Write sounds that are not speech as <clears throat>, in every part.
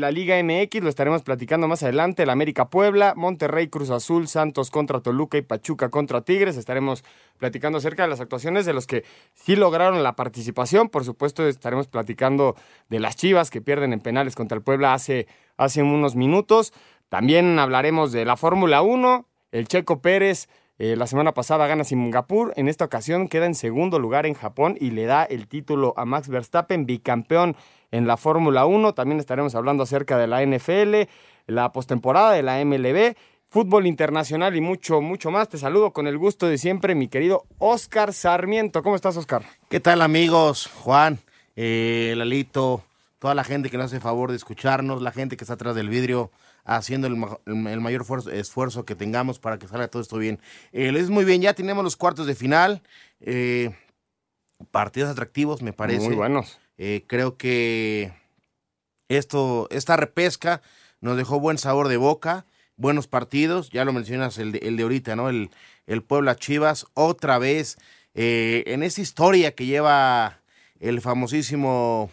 La Liga MX lo estaremos platicando más adelante. El América Puebla, Monterrey Cruz Azul, Santos contra Toluca y Pachuca contra Tigres. Estaremos platicando acerca de las actuaciones de los que sí lograron la participación. Por supuesto, estaremos platicando de las Chivas que pierden en penales contra el Puebla hace, hace unos minutos. También hablaremos de la Fórmula 1. El Checo Pérez eh, la semana pasada gana Singapur. En esta ocasión queda en segundo lugar en Japón y le da el título a Max Verstappen, bicampeón en la Fórmula 1. También estaremos hablando acerca de la NFL, la postemporada de la MLB, fútbol internacional y mucho, mucho más. Te saludo con el gusto de siempre, mi querido Oscar Sarmiento. ¿Cómo estás, Oscar? ¿Qué tal, amigos? Juan, eh, Lalito, toda la gente que nos hace favor de escucharnos, la gente que está atrás del vidrio haciendo el, mayor esfuerzo, que tengamos para que salga todo esto bien. Eh, es muy bien, ya tenemos los cuartos de final. Eh, partidos atractivos, me parece. Muy buenos. Eh, creo que esto, esta repesca nos dejó buen sabor de boca, buenos partidos, ya lo mencionas el de, el de ahorita, ¿no? El, el Puebla Chivas, otra vez, eh, en esa historia que lleva el famosísimo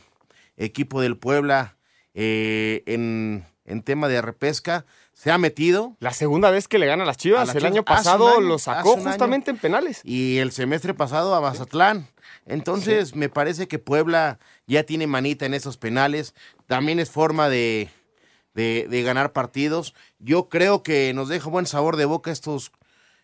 equipo del Puebla eh, en, en tema de repesca, se ha metido. La segunda vez que le gana a las Chivas. el año pasado lo sacó justamente en penales. Y el semestre pasado a Mazatlán. Entonces, me parece que Puebla ya tiene manita en esos penales. También es forma de, de, ganar partidos. Yo creo que nos deja buen sabor de boca estos,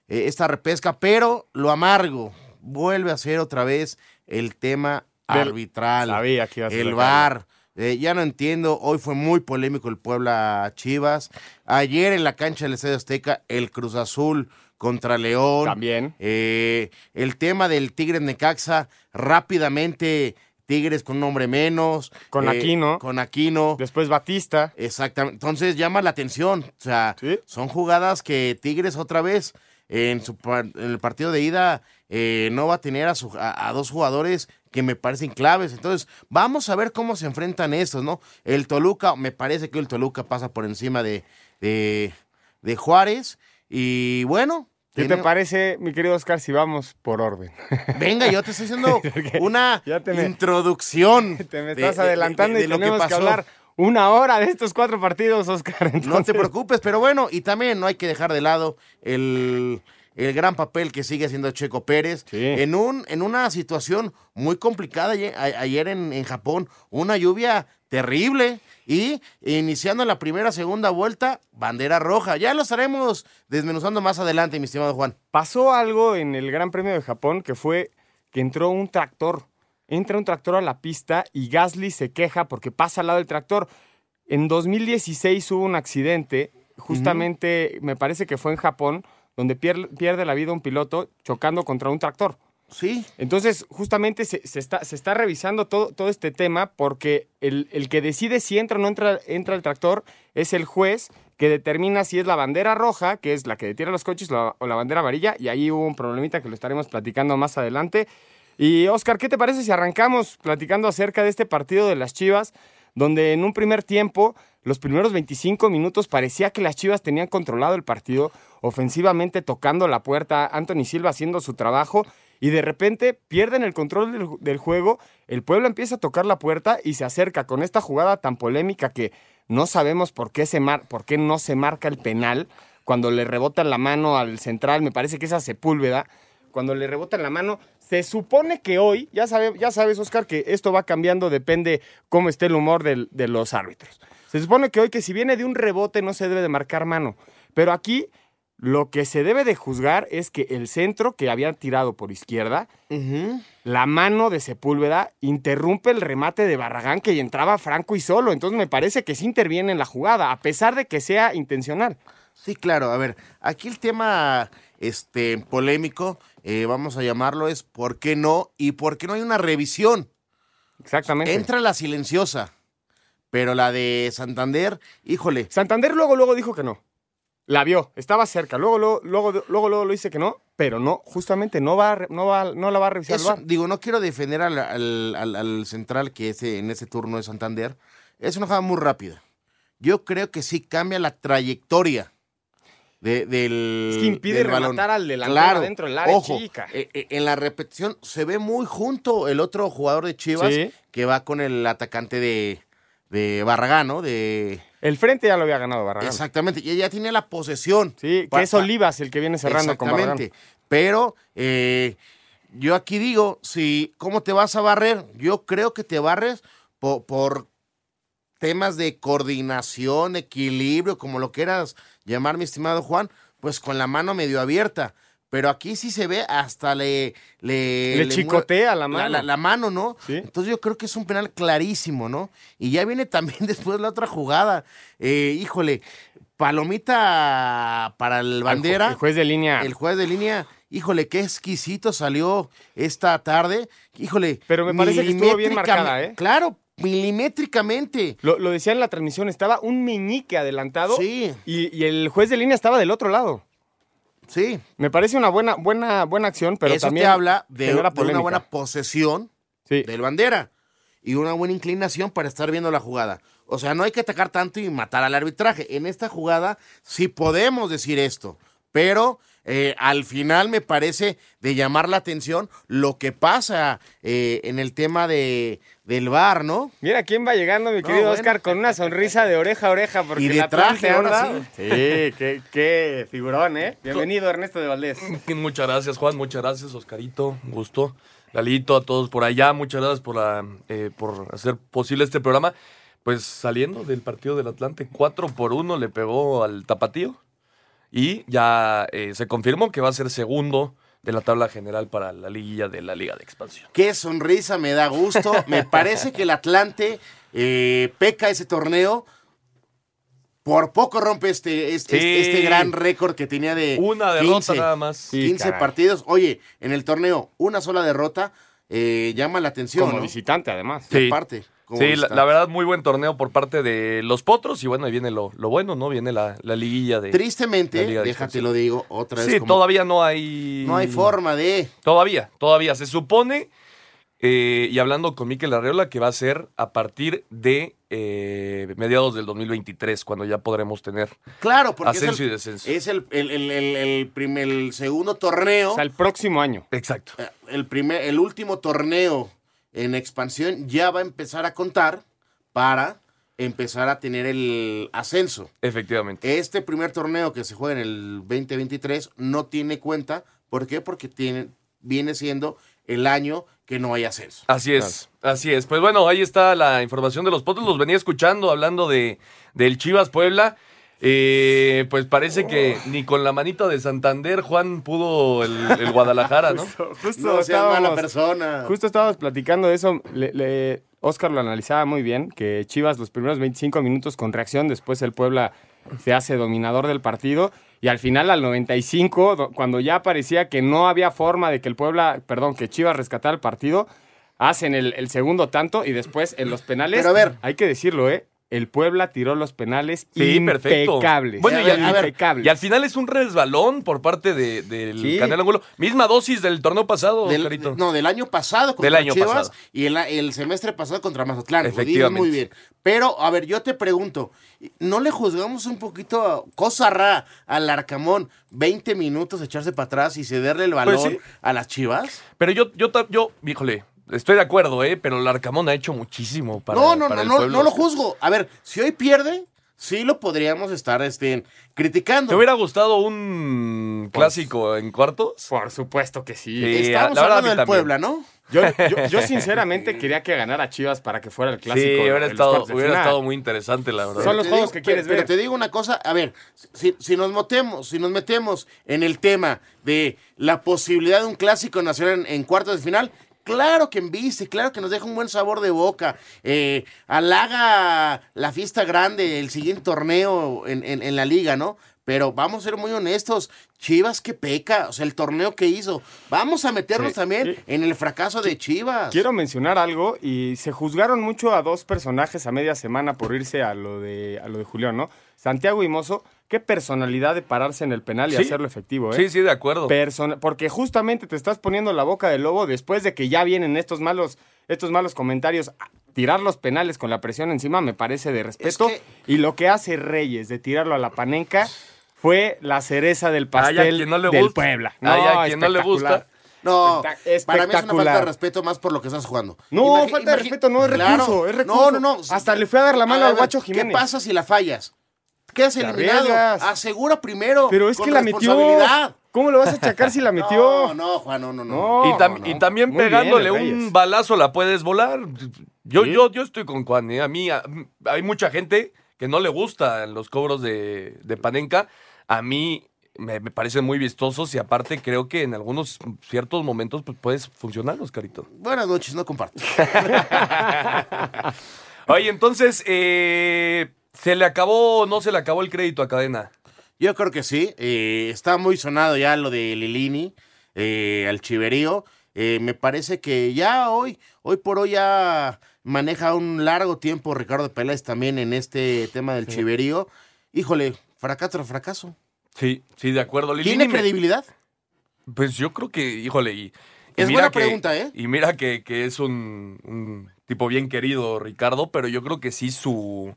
eh, esta repesca, pero lo amargo vuelve a ser otra vez el tema arbitral. Sabía que iba a ser el VAR. Eh, ya no entiendo, hoy fue muy polémico el Puebla Chivas. Ayer en la cancha del Estadio Azteca, el Cruz Azul contra León. También. Eh, el tema del Tigres Necaxa, rápidamente Tigres con un hombre menos. Con eh, Aquino. Con Aquino. Después Batista. Exactamente. Entonces llama la atención. O sea, son jugadas que Tigres otra vez en, su, en el partido de ida eh, no va a tener a, a, dos jugadores que me parecen claves. Entonces, vamos a ver cómo se enfrentan estos, ¿no? El Toluca, me parece que el Toluca pasa por encima de, de, de Juárez. Y bueno, ¿Qué te parece, mi querido Oscar, si vamos por orden? <laughs> Venga, yo te estoy haciendo <laughs> una introducción. Te me estás adelantando y tenemos que, hablar una hora de estos cuatro partidos, Oscar. No te preocupes, pero bueno, y también no hay que dejar de lado el, el gran papel que sigue haciendo Checo Pérez en, un, en una situación muy complicada ayer, en, en Japón, una lluvia terrible y iniciando la primera, segunda vuelta, bandera roja. Ya lo estaremos desmenuzando más adelante, mi estimado Juan. Pasó algo en el Gran Premio de Japón que fue que entró un tractor. Entra un tractor a la pista y Gasly se queja porque pasa al lado del tractor. En 2016 hubo un accidente, justamente me parece que fue en Japón, donde pierde la vida un piloto chocando contra un tractor. Sí. Entonces, justamente se, está, se está revisando todo, todo este tema porque el, que decide si entra o no entra, entra el tractor es el juez que determina si es la bandera roja, que es la que detiene los coches, o la bandera amarilla, y ahí hubo un problemita que lo estaremos platicando más adelante. Y Oscar, ¿qué te parece si arrancamos platicando acerca de este partido de las Chivas, donde en un primer tiempo, los primeros 25 minutos, parecía que las Chivas tenían controlado el partido, ofensivamente tocando la puerta, Anthony Silva haciendo su trabajo, y de repente pierden el control del, juego, el pueblo empieza a tocar la puerta y se acerca con esta jugada tan polémica que no sabemos por qué, se por qué no se marca el penal cuando le rebotan la mano al central, me parece que esa Sepúlveda, cuando le rebotan la mano, se supone que hoy, ya, sabe, ya sabes Oscar que esto va cambiando, depende cómo esté el humor de los árbitros. Se supone que hoy que si viene de un rebote no se debe de marcar mano, pero aquí lo que se debe de juzgar es que el centro que había tirado por izquierda, la mano de Sepúlveda interrumpe el remate de Barragán que entraba franco y solo. Entonces me parece que sí interviene en la jugada, a pesar de que sea intencional. Sí, claro. A ver, aquí el tema este, polémico, eh, vamos a llamarlo, es por qué no y por qué no hay una revisión. Exactamente. Entra la silenciosa, pero la de Santander, híjole. Santander luego, luego dijo que no. la vio, estaba cerca. Luego, luego, luego, luego, luego lo dice que no, pero no, justamente no va, no va, no la va a revisar el digo, no quiero defender al, al- al- al central que ese, en ese turno de Santander. Es una jugada muy rápida. Yo creo que sí cambia la trayectoria de- del, Es que impide del balón. rematar al delantero dentro del área ojo, chica. eh, eh, en la repetición se ve muy junto el otro jugador de Chivas Sí. que va con el atacante de, de Barragán, ¿no? De, El frente ya lo había ganado Barragán. exactamente, y ella tiene la posesión. Sí, que es Olivas el que viene cerrando con Barragán. Exactamente. Pero eh, yo aquí digo, si, ¿cómo te vas a barrer? Yo creo que te barres po- por, temas de coordinación, equilibrio, como lo quieras llamar, mi estimado Juan, pues con la mano medio abierta. Pero aquí sí se ve hasta le... Le, chicotea la mano. la- la mano, ¿no? Sí. Entonces yo creo que es un penal clarísimo, ¿no? Y ya viene <laughs> también después la otra jugada. Eh, híjole, palomita para el bandera. El juez de línea. El juez de línea, híjole, qué exquisito salió esta tarde. Híjole. Pero me parece que estuvo bien marcada, ¿eh? Claro, milimétricamente. Lo, lo decía en la transmisión, estaba un meñique adelantado Sí. y, y el juez de línea estaba del otro lado. Sí. Me parece una buena, buena, buena acción, pero Eso también te habla de, una buena posesión Sí. del bandera y una buena inclinación para estar viendo la jugada. O sea, no hay que atacar tanto y matar al arbitraje. En esta jugada sí podemos decir esto, pero eh, al final me parece de llamar la atención lo que pasa eh, en el tema de, del VAR, ¿no? Mira quién va llegando, mi No, querido bueno. Oscar, con una sonrisa de oreja a oreja. Porque Y de la traje, ahora Sí, qué, qué figurón, ¿eh? Bienvenido, Ernesto de Valdés. Muchas gracias, Juan. Muchas gracias, Oscarito. Un gusto. Lalito, a todos por allá. Muchas gracias por, la, eh, por hacer posible este programa. Pues saliendo del partido del Atlante, 4 por 1 le pegó al Tapatío. Y ya eh, se confirmó que va a ser segundo de la tabla general para la liguilla de la Liga de Expansión. Qué sonrisa, me da gusto. Me parece que el Atlante eh, peca ese torneo. Por poco rompe este, este, Sí. este gran récord que tenía de Una derrota 15, nada más. Sí, 15 caray. partidos. Oye, en el torneo, una sola derrota eh, llama la atención. Como ¿no? visitante, además. Sí. Aparte, Sí, la, verdad, muy buen torneo por parte de los Potros. Y bueno, ahí viene lo, lo bueno, ¿no? Viene la, la liguilla de. Tristemente, la Liga de déjate lo digo otra vez. Sí, como- todavía no hay. No hay forma de. Todavía, todavía. Se supone, eh, y hablando con Miquel Arreola, que va a ser a partir de eh, mediados del 2023, cuando ya podremos tener Claro, porque ascenso es y descenso. es el, el, el, el- el primer- el segundo torneo. O sea, el próximo año. Exacto. eh, el, primer, el último torneo en expansión ya va a empezar a contar para empezar a tener el ascenso. Efectivamente. Este primer torneo que se juega en el 2023 no tiene cuenta. ¿Por qué? Porque tiene, viene siendo el año que no hay ascenso. Así es, así es. Pues bueno, ahí está la información de los Potros. Los venía escuchando hablando de del Chivas Puebla. Eh, pues parece que ni con la manita de Santander Juan pudo el, el Guadalajara, ¿no? <laughs> Justo, justo No seas mala estábamos- persona. Justo estábamos platicando de eso. Le, le- Oscar lo analizaba muy bien, que Chivas los primeros 25 minutos con reacción, después el Puebla se hace dominador del partido y al final al 95, do- cuando ya parecía que no había forma de que el Puebla, perdón, que Chivas rescatara el partido, hacen el, el segundo tanto y después en los penales, Pero a ver. hay que decirlo, ¿eh? El Puebla tiró los penales Sí, perfecto. impecables. Bueno, y al- a ver, impecables. Y al final es un resbalón por parte de- del Sí. Canelo Angulo. Misma dosis del torneo pasado, Del- no, del año pasado contra Del año Chivas pasado. y el, el semestre pasado contra Mazatlán. Lo Efectivamente. muy bien. Pero, a ver, yo te pregunto, ¿no le juzgamos un poquito cosa rara al Arcamón 20 minutos echarse para atrás y cederle el balón Pues sí. a las Chivas? Pero yo, yo, yo, híjole, estoy de acuerdo, ¿eh? Pero el Arcamón ha hecho muchísimo para no, no, para no, el no, pueblo. no lo juzgo. A ver, si hoy pierde, sí lo podríamos estar este, criticando. ¿Te hubiera gustado un clásico en cuartos? Por supuesto que sí. Sí. Estamos la hablando del también. Puebla, ¿no? Yo, yo- yo <laughs> sinceramente quería que ganara Chivas para que fuera el clásico. sí, hubiera, estado, hubiera estado muy interesante, la verdad. Son los juegos digo- que quieres pero, ver. Pero te digo una cosa, a ver, si, si nos metemos, si nos metemos en el tema de la posibilidad de un clásico nacional en, en cuartos de final, claro que enviste, claro que nos deja un buen sabor de boca. Eh, halaga la fiesta grande, el siguiente torneo en, en- en la liga, ¿no? Pero vamos a ser muy honestos, Chivas que peca, o sea, el torneo que hizo. Vamos a meternos Sí. también Sí. en el fracaso de Chivas. Quiero mencionar algo y se juzgaron mucho a dos personajes a media semana por irse a lo de, a lo de Julián, ¿no? Santiago y Mozo, qué personalidad de pararse en el penal y Sí. hacerlo efectivo, ¿eh? Sí, sí, de acuerdo. Persona- porque justamente te estás poniendo la boca del lobo después de que ya vienen estos malos, estos malos comentarios. Tirar los penales con la presión encima me parece de respeto. que- Y lo que hace Reyes de tirarlo a la panenca fue la cereza del Ay, a pastel quien no le del gusta. Puebla. Ay, a quien no le gusta. No, para mí es una falta de respeto más por lo que estás jugando. No, falta de respeto, no es Claro. recurso, es recurso. No, no, no. Hasta le fue a dar la mano A al guacho Jiménez. ¿Qué pasa si la fallas? Quedas eliminado. Asegura primero. Pero es con que la metió. ¿Cómo le vas a achacar si la <laughs> metió? No, no, Juan, no, no, no. Y, tam- y también Muy pegándole un balazo la puedes volar. Yo, Sí. yo, yo estoy con Juan. ¿eh? A mí a- hay mucha gente que no le gustan los cobros de, de Panenka. A mí me, me parecen muy vistosos y aparte creo que en algunos ciertos momentos pues, puedes funcionar, Oscarito. Buenas noches, no comparto. <laughs> Oye, entonces, eh, ¿se le acabó o no se le acabó el crédito a Cadena? Yo creo que sí. eh, está muy sonado ya lo de Lilini, eh, al chiverío. Eh, me parece que ya hoy, hoy por hoy ya maneja un largo tiempo Ricardo Peláez también en este tema del chiverío. Híjole, fracaso tras fracaso. Sí, sí, de acuerdo. Lilini ¿Tiene me- credibilidad? Pues yo creo que, híjole, y, y Es mira buena que- pregunta, ¿eh? Y mira que, que es un, un tipo bien querido, Ricardo, pero yo creo que sí su,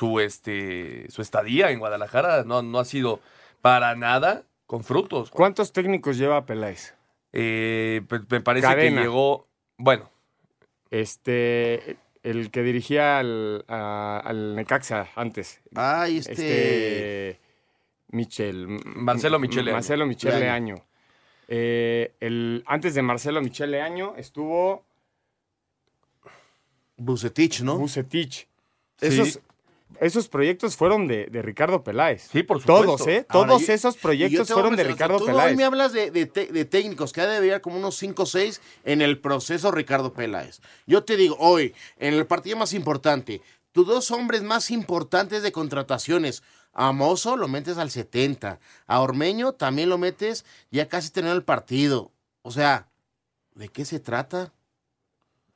su, este, su estadía en Guadalajara no, no ha sido para nada con frutos. ¿Cuántos técnicos lleva Peláez? Eh, me parece Cadena. que llegó, bueno, Este, el que dirigía al, a- al Necaxa antes. Ay, este... Este, Michel. Marcelo Michel Leaño. Marcelo Michel Leaño. Leaño. Eh, el, antes de Marcelo Michel Leaño estuvo Bucetich, ¿no? Bucetich. Sí. Esos, esos proyectos fueron de, de Ricardo Peláez. sí, por supuesto. Todos, ¿eh? Ahora, Todos yo- esos proyectos fueron de Ricardo tú Peláez. hoy me hablas de, de técnicos que ha de haber como unos 5 o 6 en el proceso Ricardo Peláez. Yo te digo, hoy, en el partido más importante, tus dos hombres más importantes de contrataciones, a Mozo lo metes al 70, a Ormeño también lo metes ya casi terminó el partido. O sea, ¿de qué se trata?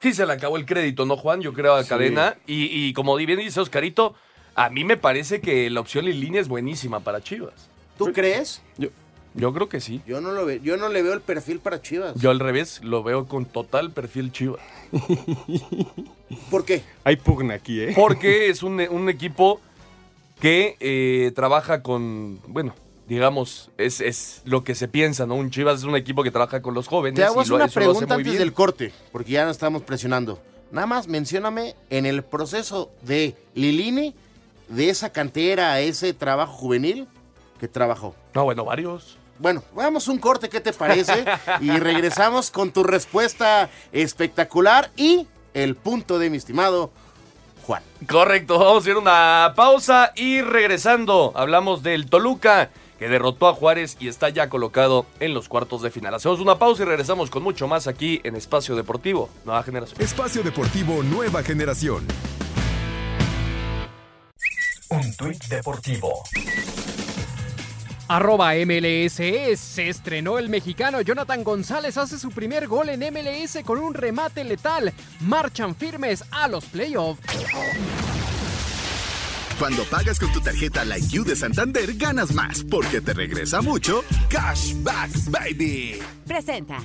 Sí se le acabó el crédito, ¿no, Juan? Yo creo a Sí. Cadena. Y, y como bien dice Oscarito, a mí me parece que la opción en línea es buenísima para Chivas. ¿Tú crees? Yo creo que sí. Yo no lo veo, yo no le veo el perfil para Chivas. Yo al revés lo veo con total perfil Chivas. <laughs> ¿Por qué? Hay pugna aquí, ¿eh? Porque es un, un equipo que eh, trabaja con, bueno, digamos, es, es lo que se piensa, ¿no? Un Chivas es un equipo que trabaja con los jóvenes. Te hago y lo- una pregunta antes bien. del corte, porque ya nos estamos presionando. Nada más mencióname en el proceso de Lilini, de esa cantera, ese trabajo juvenil que trabajó. No, bueno, varios. Bueno, vamos un corte, ¿qué te parece? <laughs> y regresamos con tu respuesta espectacular y el punto de mi estimado Juan. Correcto, vamos a ir a una pausa y regresando hablamos del Toluca que derrotó a Juárez y está ya colocado en los cuartos de final. Hacemos una pausa y regresamos con mucho más aquí en Espacio Deportivo, Nueva Generación. Espacio Deportivo Nueva Generación. Un tuit deportivo. Arroba MLS se estrenó el mexicano Jonathan González hace su primer gol en MLS con un remate letal. Marchan firmes a los playoffs. Cuando pagas con tu tarjeta Like You de Santander, ganas más porque te regresa mucho Cashback Baby. Presenta.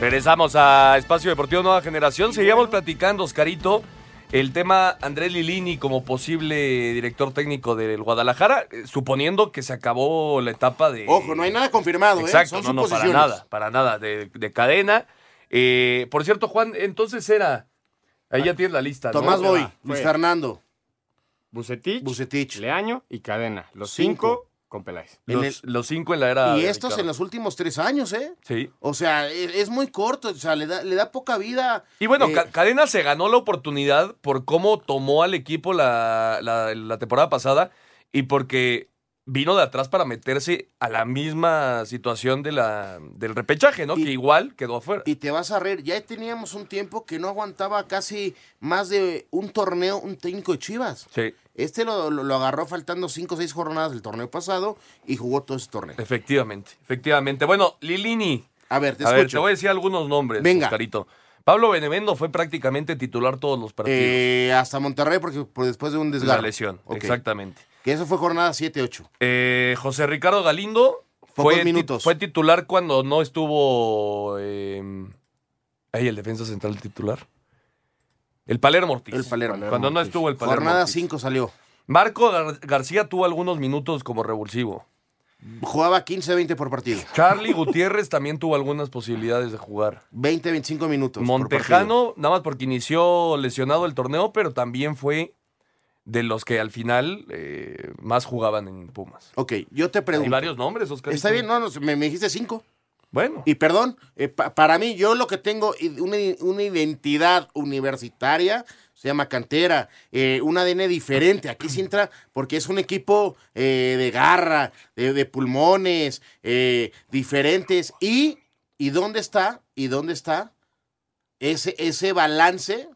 Regresamos a Espacio Deportivo Nueva Generación. Seguíamos platicando, Oscarito, el tema Andrés Lilini como posible director técnico del Guadalajara, eh, suponiendo que se acabó la etapa de... Ojo, no hay nada confirmado, ¿eh? Exacto, Son no, no, para nada, para nada, de, de cadena. Eh, por cierto, Juan, entonces era... Ahí ya tienes la lista, ¿no? Tomás Boy, Luis fue. Fernando, Bucetich, Bucetich. Leaño y Cadena. Los Cinco. cinco, con Peláez. en Los, el- los cinco en la era... Y de estos en Ricardo. los últimos tres años, ¿eh? Sí. O sea, e- es, muy corto, o sea, le da, le da poca vida. Y bueno, Eh, Ca- Cadena se ganó la oportunidad por cómo tomó al equipo la, la- la temporada pasada y porque vino de atrás para meterse a la misma situación de la, del repechaje, ¿no? Y- que igual quedó afuera. Y te vas a reír, ya teníamos un tiempo que no aguantaba casi más de un torneo, un técnico de Chivas. Sí, Este lo, lo- lo agarró faltando cinco o seis jornadas del torneo pasado y jugó todo ese torneo. efectivamente, efectivamente. Bueno, Lilini, A ver, te a ver, escucho. te voy a decir algunos nombres, Venga. Oscarito. Pablo Benevendo fue prácticamente titular todos los partidos. Eh, hasta Monterrey, porque por después de un la desgarro. lesión, Ok. exactamente. Que eso fue jornada 7-8. Eh, José Ricardo Galindo Pocos fue, minutos. fue titular cuando no estuvo. Eh, ahí el defensa central titular. El Palermo Ortiz. El Palermo. Cuando no estuvo el Palermo. Jornada Ortiz. 5 salió. Marco Gar- García tuvo algunos minutos como revulsivo. Jugaba 15-20 por partido. Charlie Gutiérrez también tuvo algunas posibilidades de jugar. 20-25 minutos. por partido. Montejano, nada más porque inició lesionado el torneo, pero también fue de los que al final eh, más jugaban en Pumas. Ok, yo te Hay pregunto. varios nombres, Oscar. Está bien, no, no, me, me dijiste 5. Bueno, Y perdón, eh, pa- para mí, yo lo que tengo, una, una identidad universitaria, se llama cantera, eh, un ADN diferente. Aquí sí entra porque es un equipo eh, de garra, de, de pulmones, eh, diferentes. Y, ¿Y dónde está? ¿Y dónde está ese, ese balance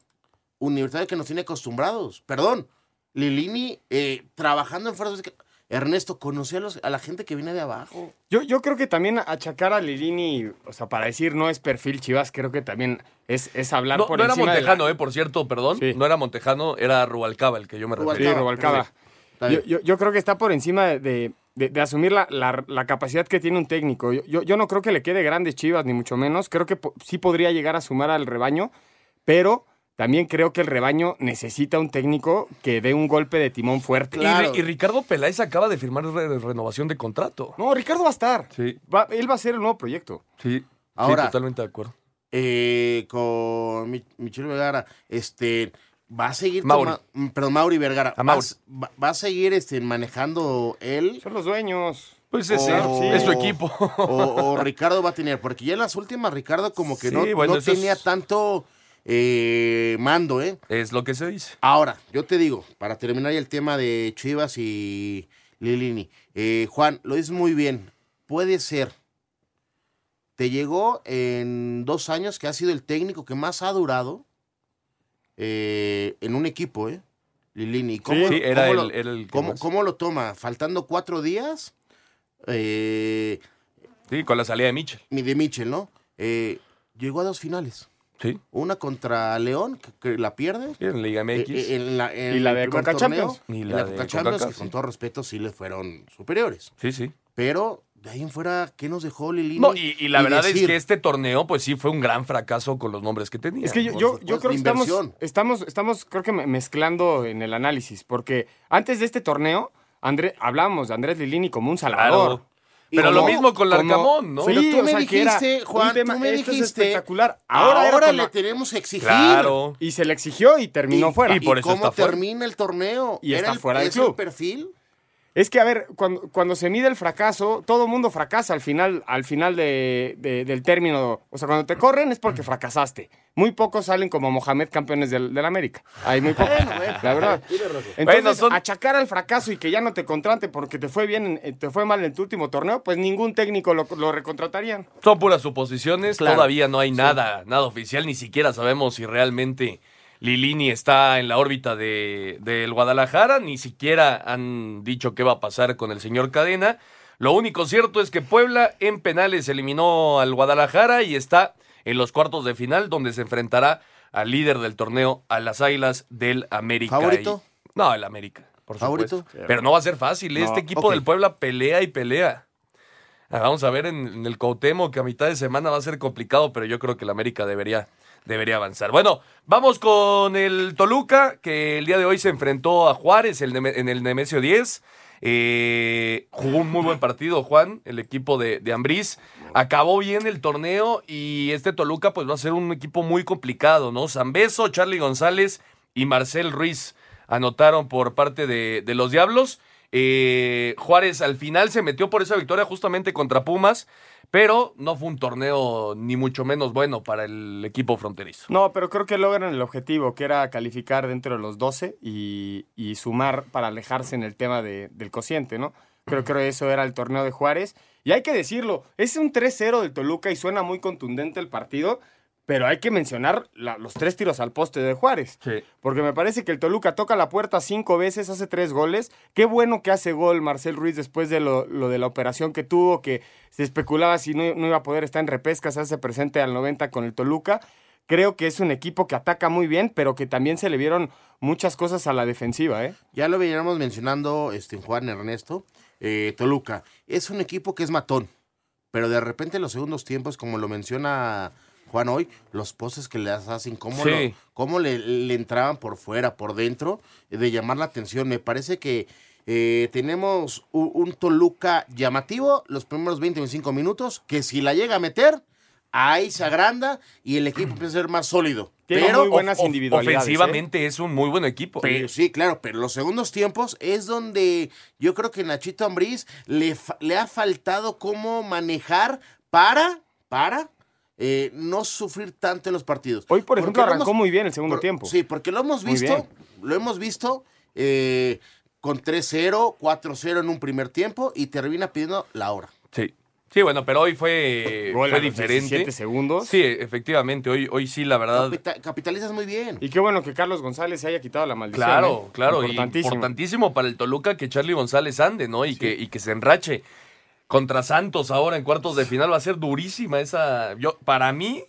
universitario que nos tiene acostumbrados? Perdón, Lilini eh, trabajando en fuerzas... Ernesto, conocí a, los- a la gente que viene de abajo. Yo, yo creo que también achacar a Lilini, o sea, para decir no es perfil Chivas, creo que también es, es hablar no, por no era encima de la- Montejano, eh, por cierto, perdón. Sí. No era Montejano, era Rubalcaba el que yo me refería. Sí, Rubalcaba. Yo, yo- yo creo que está por encima de, de- de- de asumir la, la- la capacidad que tiene un técnico. Yo, yo- yo no creo que le quede grandes chivas, ni mucho menos. Creo que po- sí podría llegar a sumar al rebaño, pero también creo que el rebaño necesita un técnico que dé un golpe de timón fuerte. Y- Claro. Y, Ricardo Peláez acaba de firmar re- renovación de contrato. No, Ricardo va a estar. Sí, Va- él va a ser el nuevo proyecto. sí. Ahora- sí, totalmente de acuerdo. eh, con Mi- Michelle Vergara, este, va a seguir, Mauri. toma- mm, perdón, Mauri Vergara, A va, Mauri. va- va a seguir este, manejando él Son los dueños. Pues es, Oh. es su equipo. o, o Ricardo va a tener, porque ya en las últimas Ricardo como que Sí, no, bueno, no es- tenía tanto eh, mando, ¿eh? es lo que se dice. Ahora, yo te digo, para terminar ya el tema de Chivas y Lilini, eh, Juan, lo dices muy bien, puede ser. Te llegó en dos años que ha sido el técnico que más ha durado eh, en un equipo, ¿eh? Lilini. ¿Cómo, Sí, era cómo el- lo, era el que cómo- más. cómo lo toma? Faltando cuatro días eh, Sí, con la salida de Mitchell. mi- de Mitchell, ¿no? Eh, llegó a dos finales. Sí, Una contra León, que, que la pierde. sí, en Liga MX. Eh, eh, en la- en Y la de torneo, Champions. Y la la, de Conca Champions, que con todo respeto sí le fueron superiores. Sí, sí. Pero de ahí en fuera, ¿qué nos dejó Lilini? No, y, y la verdad es que este torneo, pues sí, fue un gran fracaso con los nombres que tenía. Es que yo, yo, supuesto, yo creo que estamos, estamos, estamos, creo que me- mezclando en el análisis, porque antes de este torneo, André, hablábamos de Andrés Lilini como un salvador. Claro. Pero lo mismo con Larcamón, ¿no? Sí, Pero tú o me sea, que era dijiste, un Juan, tema- tú me esto es dijiste, espectacular. Ahora, Ahora, era le tenemos que exigir. Claro. Y se le exigió y terminó fuera. y por eso cómo está fuera. termina el torneo? Y ¿Era está el- fuera del ¿es el club. perfil? Es que, a ver, cuando, cuando se mide el fracaso, todo mundo fracasa al final, al final de- de- del término. O sea, cuando te corren es porque fracasaste. Muy pocos salen como Mohamed campeones del, del América. Hay muy pocos, la verdad. Entonces, Bueno, son- achacar al fracaso y que ya no te contrate porque te fue bien, en- te fue mal en tu último torneo, pues ningún técnico lo, lo recontratarían. Son puras suposiciones, Claro. todavía no hay nada, nada oficial, ni siquiera sabemos si realmente Lilini está en la órbita de, del Guadalajara, ni siquiera han dicho qué va a pasar con el señor Cadena. Lo único cierto es que Puebla en penales eliminó al Guadalajara y está en los cuartos de final donde se enfrentará al líder del torneo, a las Águilas del América. ¿Favorito? Y- No, el América, por ¿Favorito? supuesto. Pero no va a ser fácil, No, este equipo del Puebla pelea y pelea. Ah, Vamos a ver en, en el Cuauhtémoc que a mitad de semana va a ser complicado, pero yo creo que el América debería, debería avanzar. Bueno, vamos con el Toluca, que el día de hoy se enfrentó a Juárez en el Nemesio 10. Eh, jugó un muy buen partido, Juan, el equipo de, de Ambriz. Acabó bien el torneo y este Toluca pues va a ser un equipo muy complicado, ¿no? Zambeso, Charlie González y Marcel Ruiz anotaron por parte de, de los Diablos. Eh, Juárez al final se metió por esa victoria justamente contra Pumas, pero no fue un torneo ni mucho menos bueno para el equipo fronterizo. No, pero creo que logran el objetivo, que era calificar dentro de los 12 y, y sumar para alejarse en el tema de- del cociente, ¿no? Creo que eso era el torneo de Juárez. Y hay que decirlo, es un 3-0 del Toluca y suena muy contundente el partido, pero hay que mencionar la- los tres tiros al poste de Juárez. Sí. Porque me parece que el Toluca toca la puerta cinco veces, hace tres goles. Qué bueno que hace gol Marcel Ruiz después de lo, lo de la operación que tuvo, que se especulaba si no, no iba a poder estar en repesca, se hace presente al 90 con el Toluca. creo que es un equipo que ataca muy bien, pero que también se le vieron muchas cosas a la defensiva, ¿eh? Ya lo veníamos mencionando este, Juan Ernesto, eh, Toluca. Es un equipo que es matón, pero de repente en los segundos tiempos, como lo menciona Juan hoy, los poses que le hacen, cómo, Sí. lo- cómo le, le entraban por fuera, por dentro, de llamar la atención. Me parece que eh, tenemos un, un Toluca llamativo los primeros 20-25 minutos, que si la llega a meter, ahí se agranda y el equipo empieza a ser más sólido. Tiene pero muy buenas individualidades. ¿eh? Ofensivamente es un muy buen equipo. pero, sí, claro, pero los segundos tiempos es donde yo creo que Nachito Ambriz le, le ha faltado cómo manejar para, para eh, no sufrir tanto en los partidos. Hoy, por ejemplo, lo arrancó hemos- muy bien el segundo por- tiempo. Sí, porque lo hemos visto, lo hemos visto eh, con 3-0, 4-0 en un primer tiempo y termina pidiendo la hora. Sí. Sí, bueno, pero hoy fue, diferente. 17 segundos. Sí, efectivamente, hoy, hoy sí, la verdad. Capita- capitalizas muy bien. Y qué bueno que Carlos González se haya quitado la maldición. Claro, ¿eh? claro. y Importantísimo. Importantísimo para el Toluca que Charlie González ande, ¿no? Y, que, y que se enrache. Contra Santos ahora en cuartos de final va a ser durísima esa. Yo, para mí,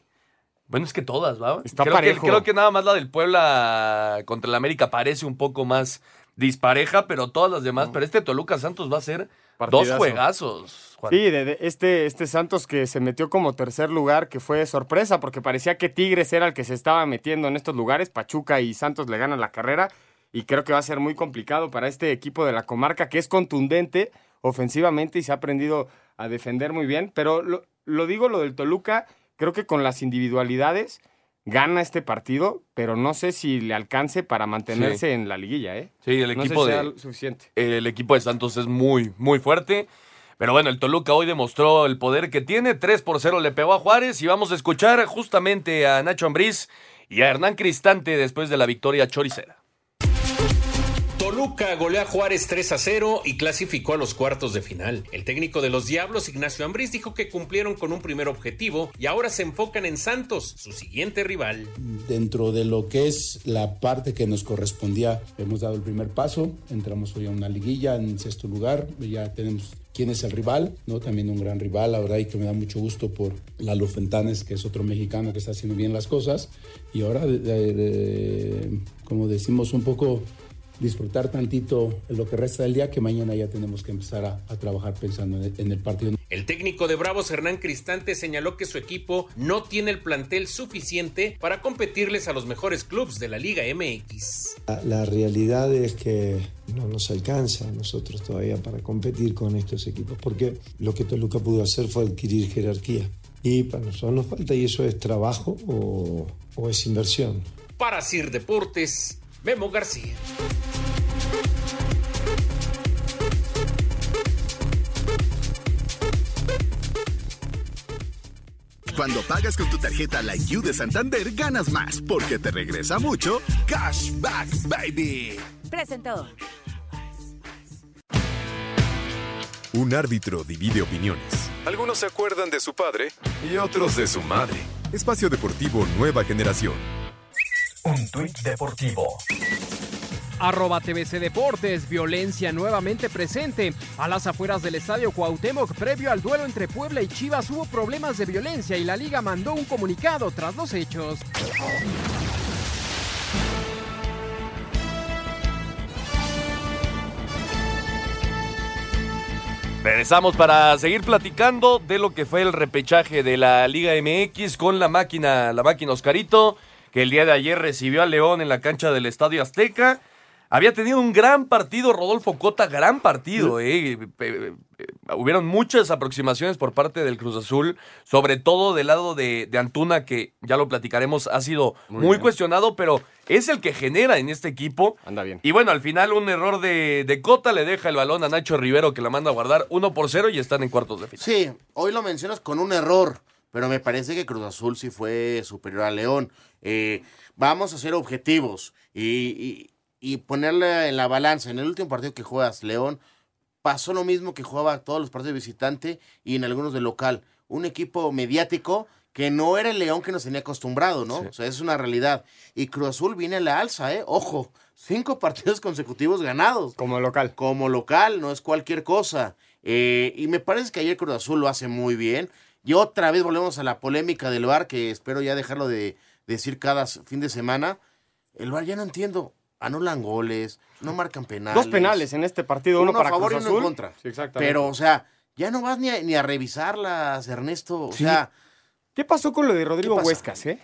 bueno, es que todas, ¿va? Está creo, que, parejo. creo que nada más la del Puebla contra el América parece un poco más dispareja, pero todas las demás. Pero este Toluca Santos va a ser dos juegazos. Juan. Sí, de, de- este, este Santos que se metió como tercer lugar, que fue sorpresa, porque parecía que Tigres era el que se estaba metiendo en estos lugares. Pachuca y Santos le ganan la carrera. Y creo que va a ser muy complicado para este equipo de la comarca, que es contundente ofensivamente y se ha aprendido a defender muy bien. Pero lo, lo digo, lo del Toluca, creo que con las individualidades gana este partido, pero no sé si le alcance para mantenerse en la liguilla, ¿eh? Sí, el no sé equipo si de. suficiente. el equipo de Santos es muy, muy fuerte. Pero bueno, el Toluca hoy demostró el poder que tiene. 3 por 0 le pegó a Juárez. Y vamos a escuchar justamente a Nacho Ambriz y a Hernán Cristante después de la victoria choricera. Toluca goleó a Juárez 3 a 0 y clasificó a los cuartos de final. El técnico de los Diablos, Ignacio Ambriz, dijo que cumplieron con un primer objetivo y ahora se enfocan en Santos, su siguiente rival. Dentro de lo que es la parte que nos correspondía, hemos dado el primer paso, entramos hoy a una liguilla en sexto lugar, ya tenemos quién es el rival, ¿no? También un gran rival, la verdad, y que me da mucho gusto por Lalo Fentanes, que es otro mexicano que está haciendo bien las cosas, y ahora, como decimos, un poco disfrutar tantito lo que resta del día, que mañana ya tenemos que empezar a, a trabajar pensando en el- en el partido. El técnico de Bravos, Hernán Cristante, señaló que su equipo no tiene el plantel suficiente para competirles a los mejores clubes de la Liga MX. La, la realidad es que no nos alcanza a nosotros todavía para competir con estos equipos, porque lo que Toluca pudo hacer fue adquirir jerarquía. Y para nosotros nos falta, y eso es trabajo o, o es inversión. Para Sir Deportes, Memo García. Cuando pagas con tu tarjeta Like You de Santander, ganas más porque te regresa mucho Cashback Baby. Presentó. Un árbitro divide opiniones. Algunos se acuerdan de su padre y otros de su madre. Espacio Deportivo Nueva Generación. Un tuit deportivo. Arroba TVC Deportes, violencia nuevamente presente. A las afueras del estadio Cuauhtémoc, previo al duelo entre Puebla y Chivas, hubo problemas de violencia y la liga mandó un comunicado tras los hechos. Regresamos para seguir platicando de lo que fue el repechaje de la Liga MX con la máquina, la máquina Oscarito, que el día de ayer recibió a León en la cancha del Estadio Azteca. Había tenido un gran partido Rodolfo Cota, gran partido. eh. Hubieron muchas aproximaciones por parte del Cruz Azul, sobre todo del lado de, de Antuna, que ya lo platicaremos, ha sido Muy cuestionado, pero es el que genera en este equipo. Anda bien. Y bueno, al final un error de, de Cota le deja el balón a Nacho Rivero que la manda a guardar 1 por 0 y están en cuartos de final. Sí, hoy lo mencionas con un error, pero me parece que Cruz Azul sí fue superior a León. Eh, vamos a ser objetivos y, y, y ponerle en la balanza. En el último partido que juegas, León, pasó lo mismo que jugaba todos los partidos de visitante y en algunos de local. Un equipo mediático que no era el León que nos tenía acostumbrado, ¿no? Sí. O sea, es una realidad. Y Cruz Azul viene a la alza, ¿eh? Ojo, cinco <laughs> partidos consecutivos ganados Como local. como local, no es cualquier cosa. Eh, y me parece que ayer Cruz Azul lo hace muy bien. Y otra vez volvemos a la polémica del VAR, que espero ya dejarlo de, decir cada fin de semana, el VAR ya no entiendo. Anulan goles, no marcan penales. Dos penales en este partido, uno, Uno para a favor Cruz y uno en contra. Sí, exactamente. Pero, o sea, ya no vas ni a, ni a revisarlas, Ernesto. O sea, ¿Qué pasó con lo de Rodrigo? Huescas, eh?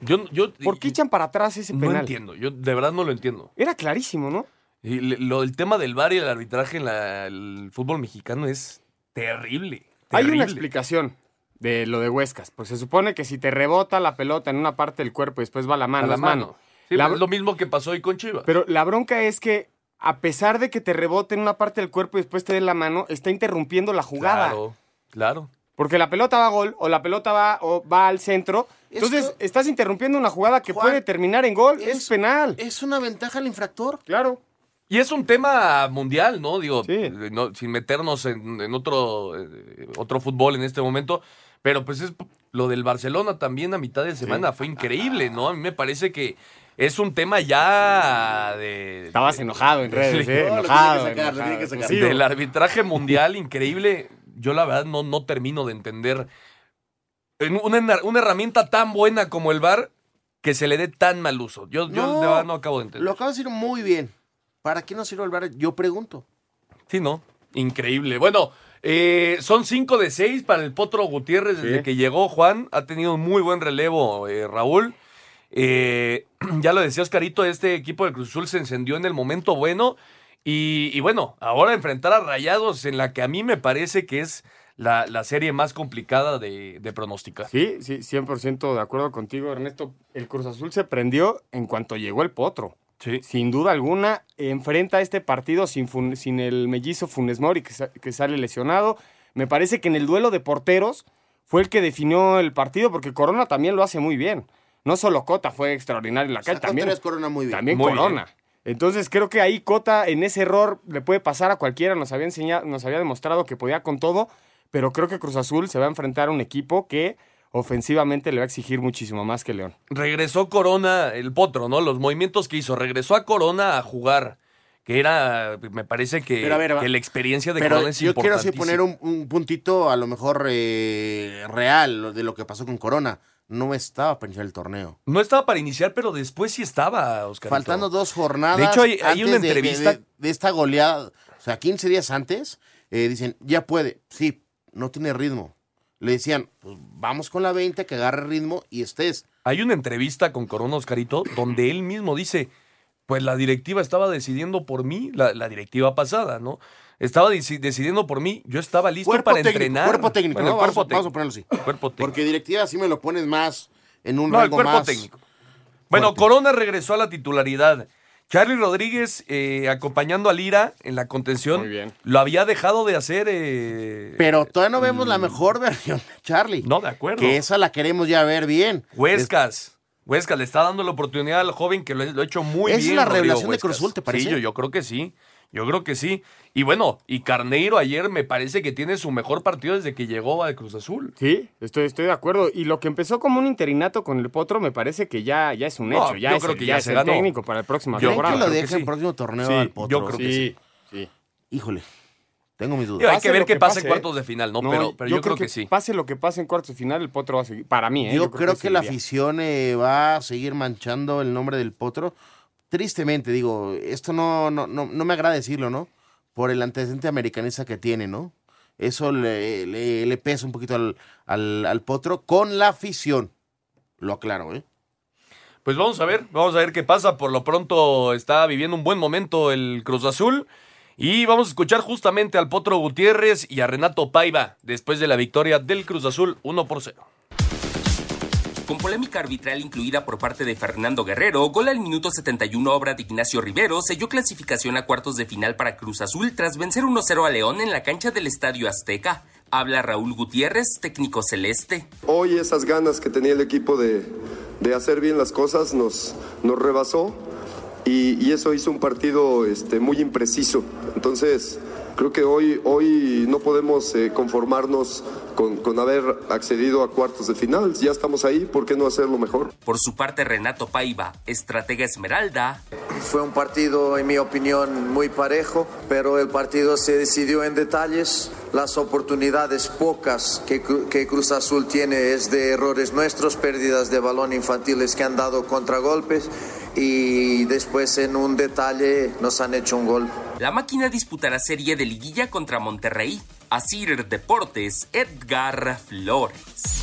Yo, yo ¿Por qué echan para atrás ese no penal? entiendo, yo de verdad no lo entiendo. Era clarísimo, ¿no? Y le- lo, el tema del VAR y el arbitraje en la- el fútbol mexicano es terrible. Hay una explicación de lo de Huescas. Pues se supone que si te rebota la pelota en una parte del cuerpo y después va a la mano, A la es mano. mano. Sí, La- es lo mismo que pasó hoy con Chivas. Pero la bronca es que, a pesar de que te rebote en una parte del cuerpo y después te den la mano, está interrumpiendo la jugada. Claro, claro. Porque la pelota va a gol o la pelota va, o va al centro. Entonces, Esto- estás interrumpiendo una jugada que Juan, puede terminar en gol. Es, es- penal. es una ventaja al infractor. Claro. Y es un tema mundial, ¿no? Digo, Sí. eh, no- sin meternos en, en otro, eh, otro fútbol en este momento. Pero pues es lo del Barcelona también a mitad de semana. Fue increíble, ¿no? A mí me parece que es un tema ya de... Estabas enojado en redes, Sí. ¿eh? No, enojado. tiene que sacar, lo enojado. tiene que sacar. Sí, del arbitraje mundial increíble. Yo la verdad no, no termino de entender en una, una herramienta tan buena como el VAR que se le dé tan mal uso. Yo, yo No, de verdad no acabo de entender. Lo acabas de decir muy bien. ¿Para qué no sirve el VAR? Yo pregunto. Sí, ¿no? Increíble. Bueno, eh, son 5 de 6 para el Potro Gutiérrez desde Sí. que llegó Juan. Ha tenido un muy buen relevo eh, Raúl. Eh, <clears throat> ya lo decía Oscarito, este equipo de Cruz Azul se encendió en el momento bueno. Y, y bueno, ahora enfrentar a Rayados en la que a mí me parece que es la, la serie más complicada de, de pronosticar. Sí, sí, 100% de acuerdo contigo, Ernesto. El Cruz Azul se prendió en cuanto llegó el potro. Sí. Sin duda alguna, enfrenta este partido sin, Fun- sin el mellizo Funes Mori que, sa- que sale lesionado. Me parece que en el duelo de porteros fue el que definió el partido porque Corona también lo hace muy bien. No solo Cota fue extraordinario en la calle, Sacó también, tres Corona muy bien. también Muy Corona. Entonces creo que ahí Cota en ese error le puede pasar a cualquiera. Nos había enseñado, nos había demostrado que podía con todo, pero creo que Cruz Azul se va a enfrentar a un equipo que ofensivamente le va a exigir muchísimo más que León. regresó Corona, el potro, ¿no? Los movimientos que hizo, regresó a Corona a jugar, que era, me parece que, Pero a ver, va- que la experiencia de Pero Corona es yo quiero sí importantísima. poner un, un puntito a lo mejor eh, real de lo que pasó con Corona. No estaba para iniciar el torneo. No estaba para iniciar, pero después sí estaba, Oscar. Faltando dos jornadas. De hecho, hay- una de- entrevista- De, de esta goleada, o sea, 15 días antes, eh, dicen, ya puede. Sí, no tiene ritmo. Le decían, pues vamos con la 20, que agarre ritmo y estés. Hay una entrevista con Corona Oscarito donde él mismo dice, pues la directiva estaba decidiendo por mí, la, la directiva pasada, ¿no? Estaba deci- decidiendo por mí, yo estaba listo Cuerpo para técnico, entrenar. cuerpo técnico, Bueno, ¿no? el Vamos, a- vamos a técnico. ponerlo así. Cuerpo técnico. Porque directiva sí me lo pones más en un No, el rango cuerpo más técnico. Bueno, fuerte. Corona regresó a la titularidad. Charlie Rodríguez, eh, acompañando a Lira en la contención, Muy bien. lo había dejado de hacer. eh, Pero todavía no vemos la mejor versión de Charlie. No, de acuerdo. Que esa la queremos ya ver bien. Huescas. Huescas le está dando la oportunidad al joven que lo, ha hecho muy ¿Esa bien. es la Rodrigo revelación de Huescas. Cruz Azul, te parece? Sí, yo, yo creo que sí. Yo creo que sí. Y bueno, y Carneiro ayer me parece que tiene su mejor partido desde que llegó a Cruz Azul. Sí, estoy, estoy de acuerdo. Y lo que empezó como un interinato con el Potro me parece que ya, ya es un No, hecho. Ya yo es creo el, que ya ya es el técnico para el próximo Yo ¿Creen creo que lo que sí. el próximo torneo Sí, al Potro? yo creo que Sí, sí. Híjole, tengo mis dudas. hay Pase que ver qué que pasa pase, en cuartos de final, ¿no? No, pero, pero yo, creo que, sí. Pase lo que pase en cuartos de final, el Potro va a seguir. Para mí, ¿eh? Yo, creo que la afición eh, va a seguir manchando el nombre del Potro. Tristemente, digo, esto no, no, no, no me agrada decirlo, ¿no? Por el antecedente americanista que tiene, ¿no? Eso le, le- pesa un poquito al, al, al Potro con la afición. Lo aclaro, ¿eh? Pues vamos a ver, vamos a ver qué pasa. Por lo pronto está viviendo un buen momento el Cruz Azul. Y vamos a escuchar justamente al Potro Gutiérrez y a Renato Paiva después de la victoria del Cruz Azul 1 por 0. Con polémica arbitral incluida por parte de Fernando Guerrero, gol al minuto 71 obra de Ignacio Rivero selló clasificación a cuartos de final para Cruz Azul tras vencer 1-0 a León en la cancha del Estadio Azteca. Habla Raúl Gutiérrez, técnico celeste. Hoy esas ganas que tenía el equipo de, de hacer bien las cosas nos, nos rebasó y, y eso hizo un partido este, muy impreciso. Entonces, creo que hoy, hoy no podemos eh, conformarnos con, con haber accedido a cuartos de final. Ya estamos ahí, ¿por qué no hacerlo mejor? Por su parte, Renato Paiva, estratega Esmeralda, fue un partido, en mi opinión, muy parejo, pero el partido se decidió en detalles. Las oportunidades pocas que, que Cruz Azul tiene es de errores nuestros, pérdidas de balón infantiles que han dado contragolpes y después en un detalle nos han hecho un gol. La máquina disputará serie de liguilla contra Monterrey. Asir Deportes, Edgar Flores.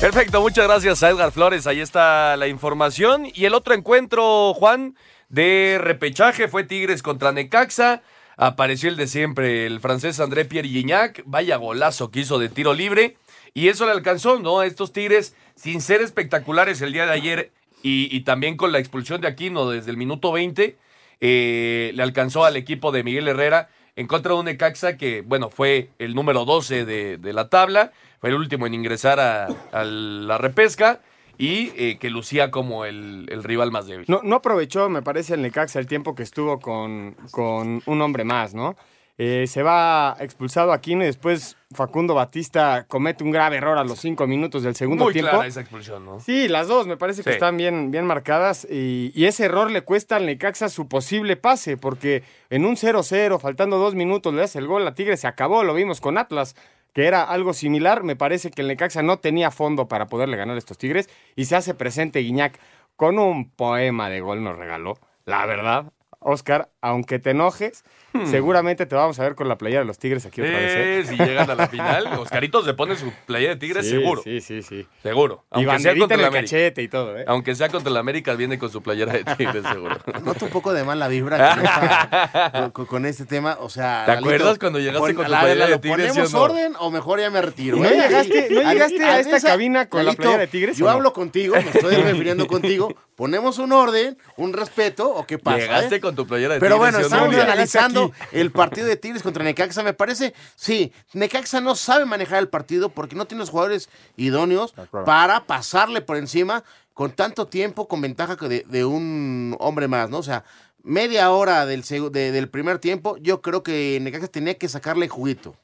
Perfecto, muchas gracias a Edgar Flores. Ahí está la información. Y el otro encuentro, Juan, de repechaje fue Tigres contra Necaxa. Apareció el de siempre, el francés André Pierre Gignac. Vaya golazo que hizo de tiro libre. Y eso le alcanzó, ¿no? A estos Tigres, sin ser espectaculares el día de ayer y, también con la expulsión de Aquino desde el minuto 20, eh, le alcanzó al equipo de Miguel Herrera en contra de un Necaxa que, bueno, fue el número 12 de, la tabla, fue el último en ingresar a, a la repesca y eh, que lucía como el, el rival más débil. No, no aprovechó, me parece, el Necaxa el tiempo que estuvo con, con un hombre más, ¿no? Eh, se va expulsado Aquino y después Facundo Batista comete un grave error a los cinco minutos del segundo Muy tiempo. clara esa expulsión, ¿no? Sí, las dos me parece que Sí. están bien, bien marcadas y, y ese error le cuesta al Necaxa su posible pase porque en un 0-0, faltando dos minutos, le hace el gol a Tigre, se acabó, lo vimos con Atlas, que era algo similar, me parece que el Necaxa no tenía fondo para poderle ganar a estos Tigres y se hace presente Guiñac con un poema de gol nos regaló, la verdad. Oscar, aunque te enojes, Hmm. seguramente te vamos a ver con la playera de los Tigres aquí otra vez. ¿eh? Si llegan a la final, Oscarito se pone su playa de Tigres Sí, seguro. Sí, sí, sí. Seguro. Y Aunque sea contra en el América. cachete y todo, ¿eh? Aunque sea contra el América, viene con su playera de Tigres, seguro. <laughs> Noto un poco de mala vibra con, esta- <laughs> con- con este tema. O sea, ¿Te Lalito, acuerdas cuando llegaste con tu la- playera la- de Tigres, ¿Ponemos no? orden o mejor ya me retiro? ¿No eh? llegaste- no A- llegaste a esta esa- cabina con la playera de Tigres, Yo no? hablo contigo, me estoy <laughs> refiriendo contigo. ¿Ponemos un orden, un respeto o qué pasa? Llegaste eh? con tu playera de Pero bueno, estamos analizando el partido de Tigres contra Necaxa. Me parece, sí, Necaxa no sabe manejar el partido porque no tiene los jugadores idóneos para pasarle por encima con tanto tiempo, con ventaja de, de un hombre más, ¿no? O sea, media hora del, segu- de- del primer tiempo, yo creo que Necaxa tenía que sacarle juguito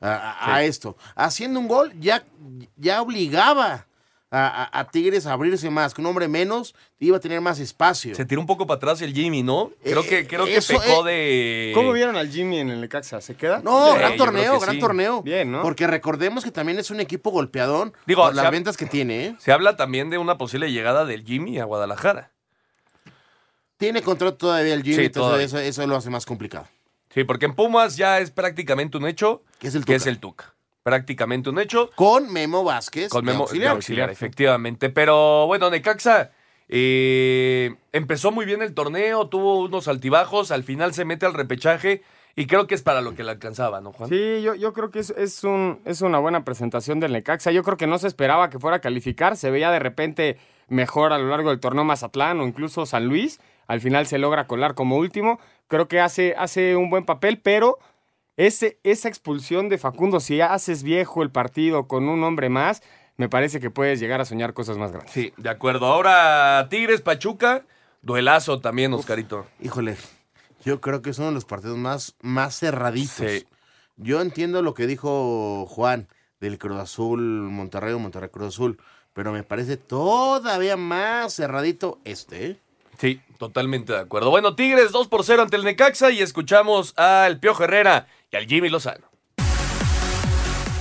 a, a- a esto. Haciendo un gol ya, ya obligaba a, a- a Tigres a abrirse más. Con un hombre menos iba a tener más espacio. Se tiró un poco para atrás el Jimmy, ¿no? Creo Eh, que, creo que pecó eh, de. ¿Cómo vieron al Jimmy en el Necaxa? ¿Se queda? No, gran torneo, que gran sí. torneo. Bien, ¿no? Porque recordemos que también es un equipo golpeadón Digo, por las ha- ventas que tiene, ¿eh? Se habla también de una posible llegada del Jimmy a Guadalajara. Tiene contrato todavía el Jimmy, Sí, entonces todavía. eso, eso lo hace más complicado. Sí, porque en Pumas ya es prácticamente un hecho Que es el que Tuca. Prácticamente un hecho. Con Memo Vázquez Con de Memo auxiliar. de auxiliar, efectivamente. Pero bueno, Necaxa eh, empezó muy bien el torneo, tuvo unos altibajos, al final se mete al repechaje y creo que es para lo que le alcanzaba, ¿no, Juan? Sí, yo, yo creo que es, es, un, es una buena presentación del Necaxa. Yo creo que no se esperaba que fuera a calificar. Se veía de repente mejor a lo largo del torneo Mazatlán o incluso San Luis. Al final se logra colar como último. Creo que hace, hace un buen papel, pero ese, esa expulsión de Facundo, si haces viejo el partido con un hombre más, me parece que puedes llegar a soñar cosas más grandes. Sí, de acuerdo. Ahora Tigres, Pachuca, duelazo también, Oscarito. Híjole, yo creo que es uno de los partidos más, más cerraditos. Sí. Yo entiendo lo que dijo Juan del Cruz Azul, Monterrey o Monterrey Cruz Azul, pero me parece todavía más cerradito este, ¿eh? Sí, totalmente de acuerdo. Bueno, Tigres 2 por 0 ante el Necaxa y escuchamos al Piojo Herrera y al Jimmy Lozano.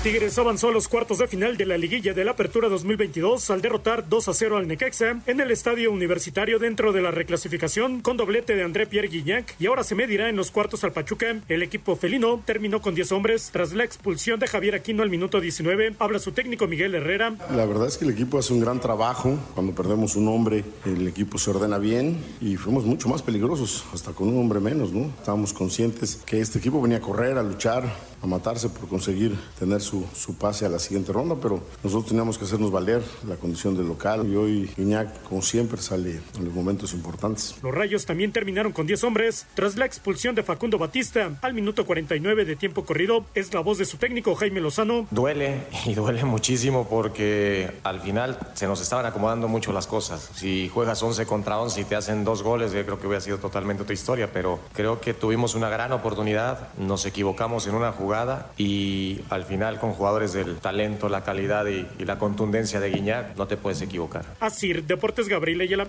Tigres avanzó a los cuartos de final de la liguilla de la Apertura 2022 al derrotar 2 a 0 al Necaxa en el estadio universitario dentro de la reclasificación con doblete de André Pierre Guignac y ahora se medirá en los cuartos al Pachuca. El equipo felino terminó con 10 hombres tras la expulsión de Javier Aquino al minuto 19. Habla su técnico Miguel Herrera. La verdad es que el equipo hace un gran trabajo. Cuando perdemos un hombre, el equipo se ordena bien y fuimos mucho más peligrosos, hasta con un hombre menos, ¿no? Estábamos conscientes que este equipo venía a correr, a luchar, a matarse por conseguir tener su, su pase a la siguiente ronda, pero nosotros teníamos que hacernos valer la condición del local y hoy Iñak, como siempre, sale en los momentos importantes. Los Rayos también terminaron con 10 hombres tras la expulsión de Facundo Batista al minuto 49 de tiempo corrido. Es la voz de su técnico Jaime Lozano. Duele y duele muchísimo porque al final se nos estaban acomodando mucho las cosas. Si juegas 11 contra 11 y te hacen dos goles, yo creo que hubiera sido totalmente otra historia, pero creo que tuvimos una gran oportunidad, nos equivocamos en una jugada y al final con jugadores del talento, la calidad y, y la contundencia de Guiñac no te puedes equivocar. Así, Deportes Gabriel Ayala.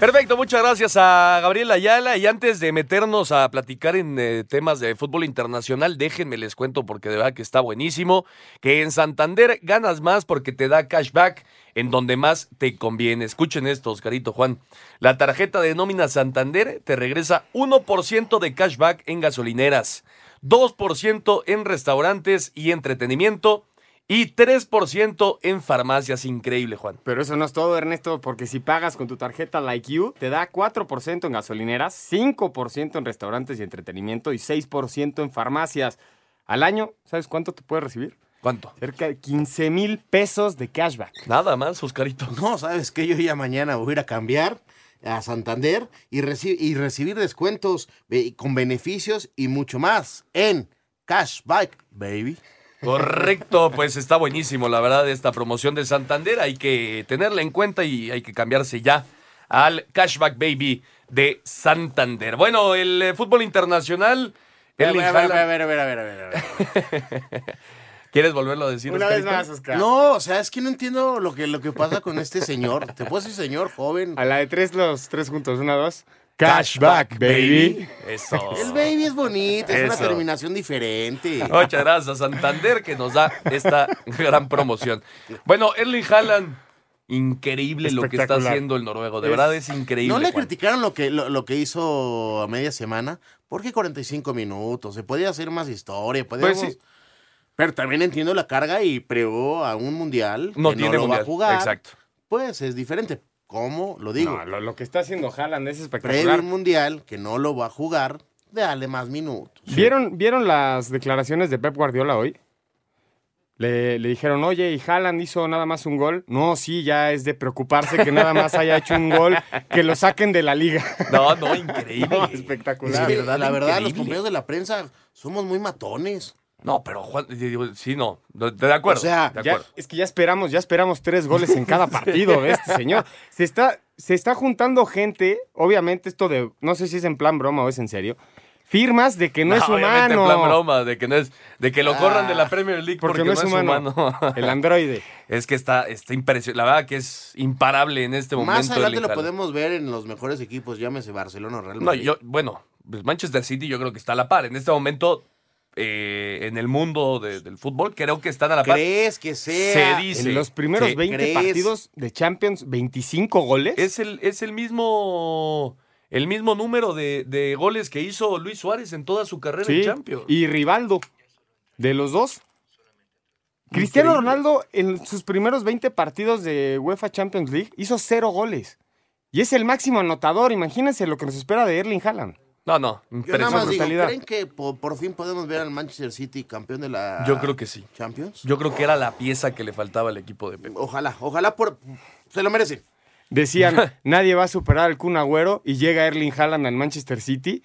Perfecto, muchas gracias a Gabriel Ayala. Y antes de meternos a platicar en eh, temas de fútbol internacional, déjenme les cuento porque de verdad que está buenísimo, que en Santander ganas más porque te da cashback en donde más te conviene. Escuchen esto, Oscarito Juan. La tarjeta de nómina Santander te regresa 1% de cashback en gasolineras, 2% en restaurantes y entretenimiento y 3% en farmacias. Increíble, Juan. Pero eso no es todo, Ernesto, porque si pagas con tu tarjeta Like You, te da 4% en gasolineras, 5% en restaurantes y entretenimiento y 6% en farmacias. Al año, ¿sabes cuánto te puedes recibir? ¿Cuánto? Cerca de 15 mil pesos de cashback. Nada más, Oscarito. No, ¿sabes qué? Yo ya mañana voy a ir a cambiar a Santander y, reci- y recibir descuentos eh, con beneficios y mucho más en Cashback, baby. Correcto, pues está buenísimo, la verdad, esta promoción de Santander. Hay que tenerla en cuenta y hay que cambiarse ya al Cashback Baby de Santander. Bueno, el eh, fútbol internacional. Haaland- a ver, a ver, a ver, a ver, a ver. ¿Quieres volverlo a decir? Una vez más, Oscar. No, o sea, es que no entiendo lo que, lo que pasa con este señor. Te puedo decir señor joven. A la de tres, los tres juntos. Una, dos. Cashback, baby. Eso. El baby es bonito, es una terminación diferente. Muchas gracias, Santander, que nos da esta gran promoción. Bueno, Erling Haaland, increíble lo que está haciendo el noruego. De Es- verdad es increíble. ¿No le Juan. criticaron lo que, lo, lo que hizo a media semana? Porque 45 minutos, se podía hacer más historia, podíamos... Pues sí. Pero también entiendo la carga y pregó a un mundial No que tiene no lo mundial. va a jugar. Exacto. Pues es diferente. ¿Cómo? Lo digo. No, lo, lo que está haciendo Haaland es Previo espectacular. un mundial que no lo va a jugar, dale más minutos. ¿Vieron, ¿Vieron las declaraciones de Pep Guardiola hoy? Le, le dijeron, oye, ¿y Haaland hizo nada más un gol? No, sí, ya es de preocuparse que nada más haya hecho un gol, que lo saquen de la liga. <laughs> No, no, increíble. <laughs> No, espectacular. verdad, la verdad, los compañeros de la prensa somos muy matones. No, pero Juan, digo, sí, no, de, de acuerdo. O sea, de Ya- acuerdo. es que ya esperamos, ya esperamos tres goles en cada partido de este señor. Se está, se está juntando gente, obviamente esto de, no sé si es en plan broma o es en serio, firmas de que no, <laughs> es obviamente humano. en plan broma, de que no es, de que lo corran de la Premier League porque, no es humano. <laughs> El androide. es que está, está impresionante. La verdad que es imparable en este momento. Más adelante Erling lo podemos ver en los mejores equipos, llámese Barcelona o Real No, Madrid. yo, bueno, pues Manchester City yo creo que está a la par. En este momento, eh, en el mundo de- del fútbol, creo que están a la par. ¿Crees que sea? Se dice. En los primeros Sí. 20 ¿crees? partidos de Champions, 25 goles. Es el, es el mismo. El mismo número de, de goles que hizo Luis Suárez en toda su carrera Sí, en Champions. Y Rivaldo, de los dos. Cristiano Increíble. Ronaldo, en sus primeros 20 partidos de UEFA Champions League, hizo cero goles. Y es el máximo anotador. Imagínense lo que nos espera de Erling Haaland. No, no, Yo nada más digo, brutalidad. ¿creen que por, por fin podemos ver al Manchester City campeón de la Yo creo que sí. Champions? Yo creo que era la pieza que le faltaba al equipo de Pep. Ojalá, ojalá por... Se lo merece. Decían, <laughs> nadie va a superar al Kun Agüero y llega Erling Haaland al Manchester City.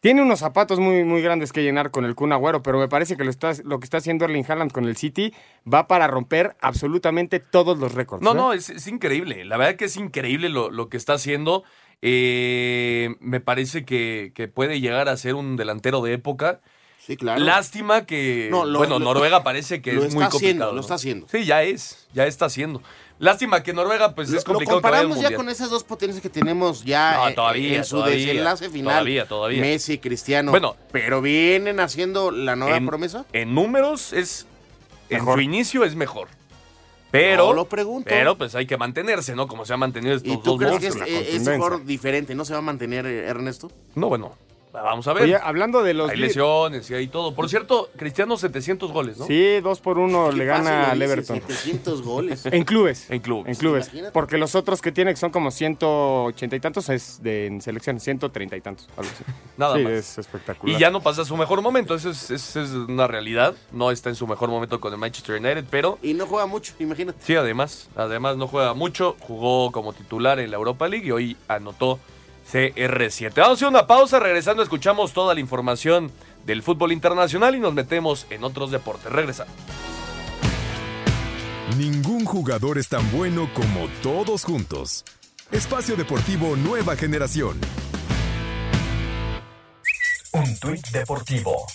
Tiene unos zapatos muy, muy grandes que llenar con el Kun Agüero, pero me parece que lo, está, lo que está haciendo Erling Haaland con el City va para romper absolutamente todos los récords. No, no, es, es increíble. La verdad que es increíble lo, lo que está haciendo. Eh, me parece que, que puede llegar a ser un delantero de época. Sí, claro. Lástima que, No, lo- bueno, lo- Noruega parece que lo es está muy haciendo, complicado. lo ¿no? está haciendo. Sí, ya es, ya está haciendo. Lástima que Noruega, pues Lo- es lo complicado al comparamos ya con esas dos potencias que tenemos ya No, eh, todavía, en su todavía, desenlace final. todavía, todavía. Messi, Cristiano. Bueno. pero vienen haciendo la nueva en, promesa. en números es, en su inicio es mejor. Pero, No lo pregunto. pero pues hay que mantenerse, ¿no? Como se ha mantenido estos ¿Y tú dos crees que es, monstruos. eh, es mejor diferente? ¿No se va a mantener eh, Ernesto? No, bueno, vamos a ver. Oye, hablando de los... hay lesiones y hay todo. Por cierto, Cristiano 700 goles, ¿no? Sí, dos por uno le Qué gana al Everton. 700 goles. <laughs> En clubes. En clubes. En clubes. Imagínate. Porque los otros que tiene, que son como 180 y tantos, es de en selección, 130 y tantos. Algo así. <laughs> Nada sí, más. es espectacular. Y ya no pasa su mejor momento, eso es, eso es una realidad. No está en su mejor momento con el Manchester United, pero Y no juega mucho, imagínate. sí, además, además no juega mucho. Jugó como titular en la Europa League y hoy anotó CR7. Vamos a hacer una pausa, regresando escuchamos toda la información del fútbol internacional y nos metemos en otros deportes. Regresa. Ningún jugador es tan bueno como todos juntos. Espacio Deportivo Nueva Generación. Un tuit deportivo.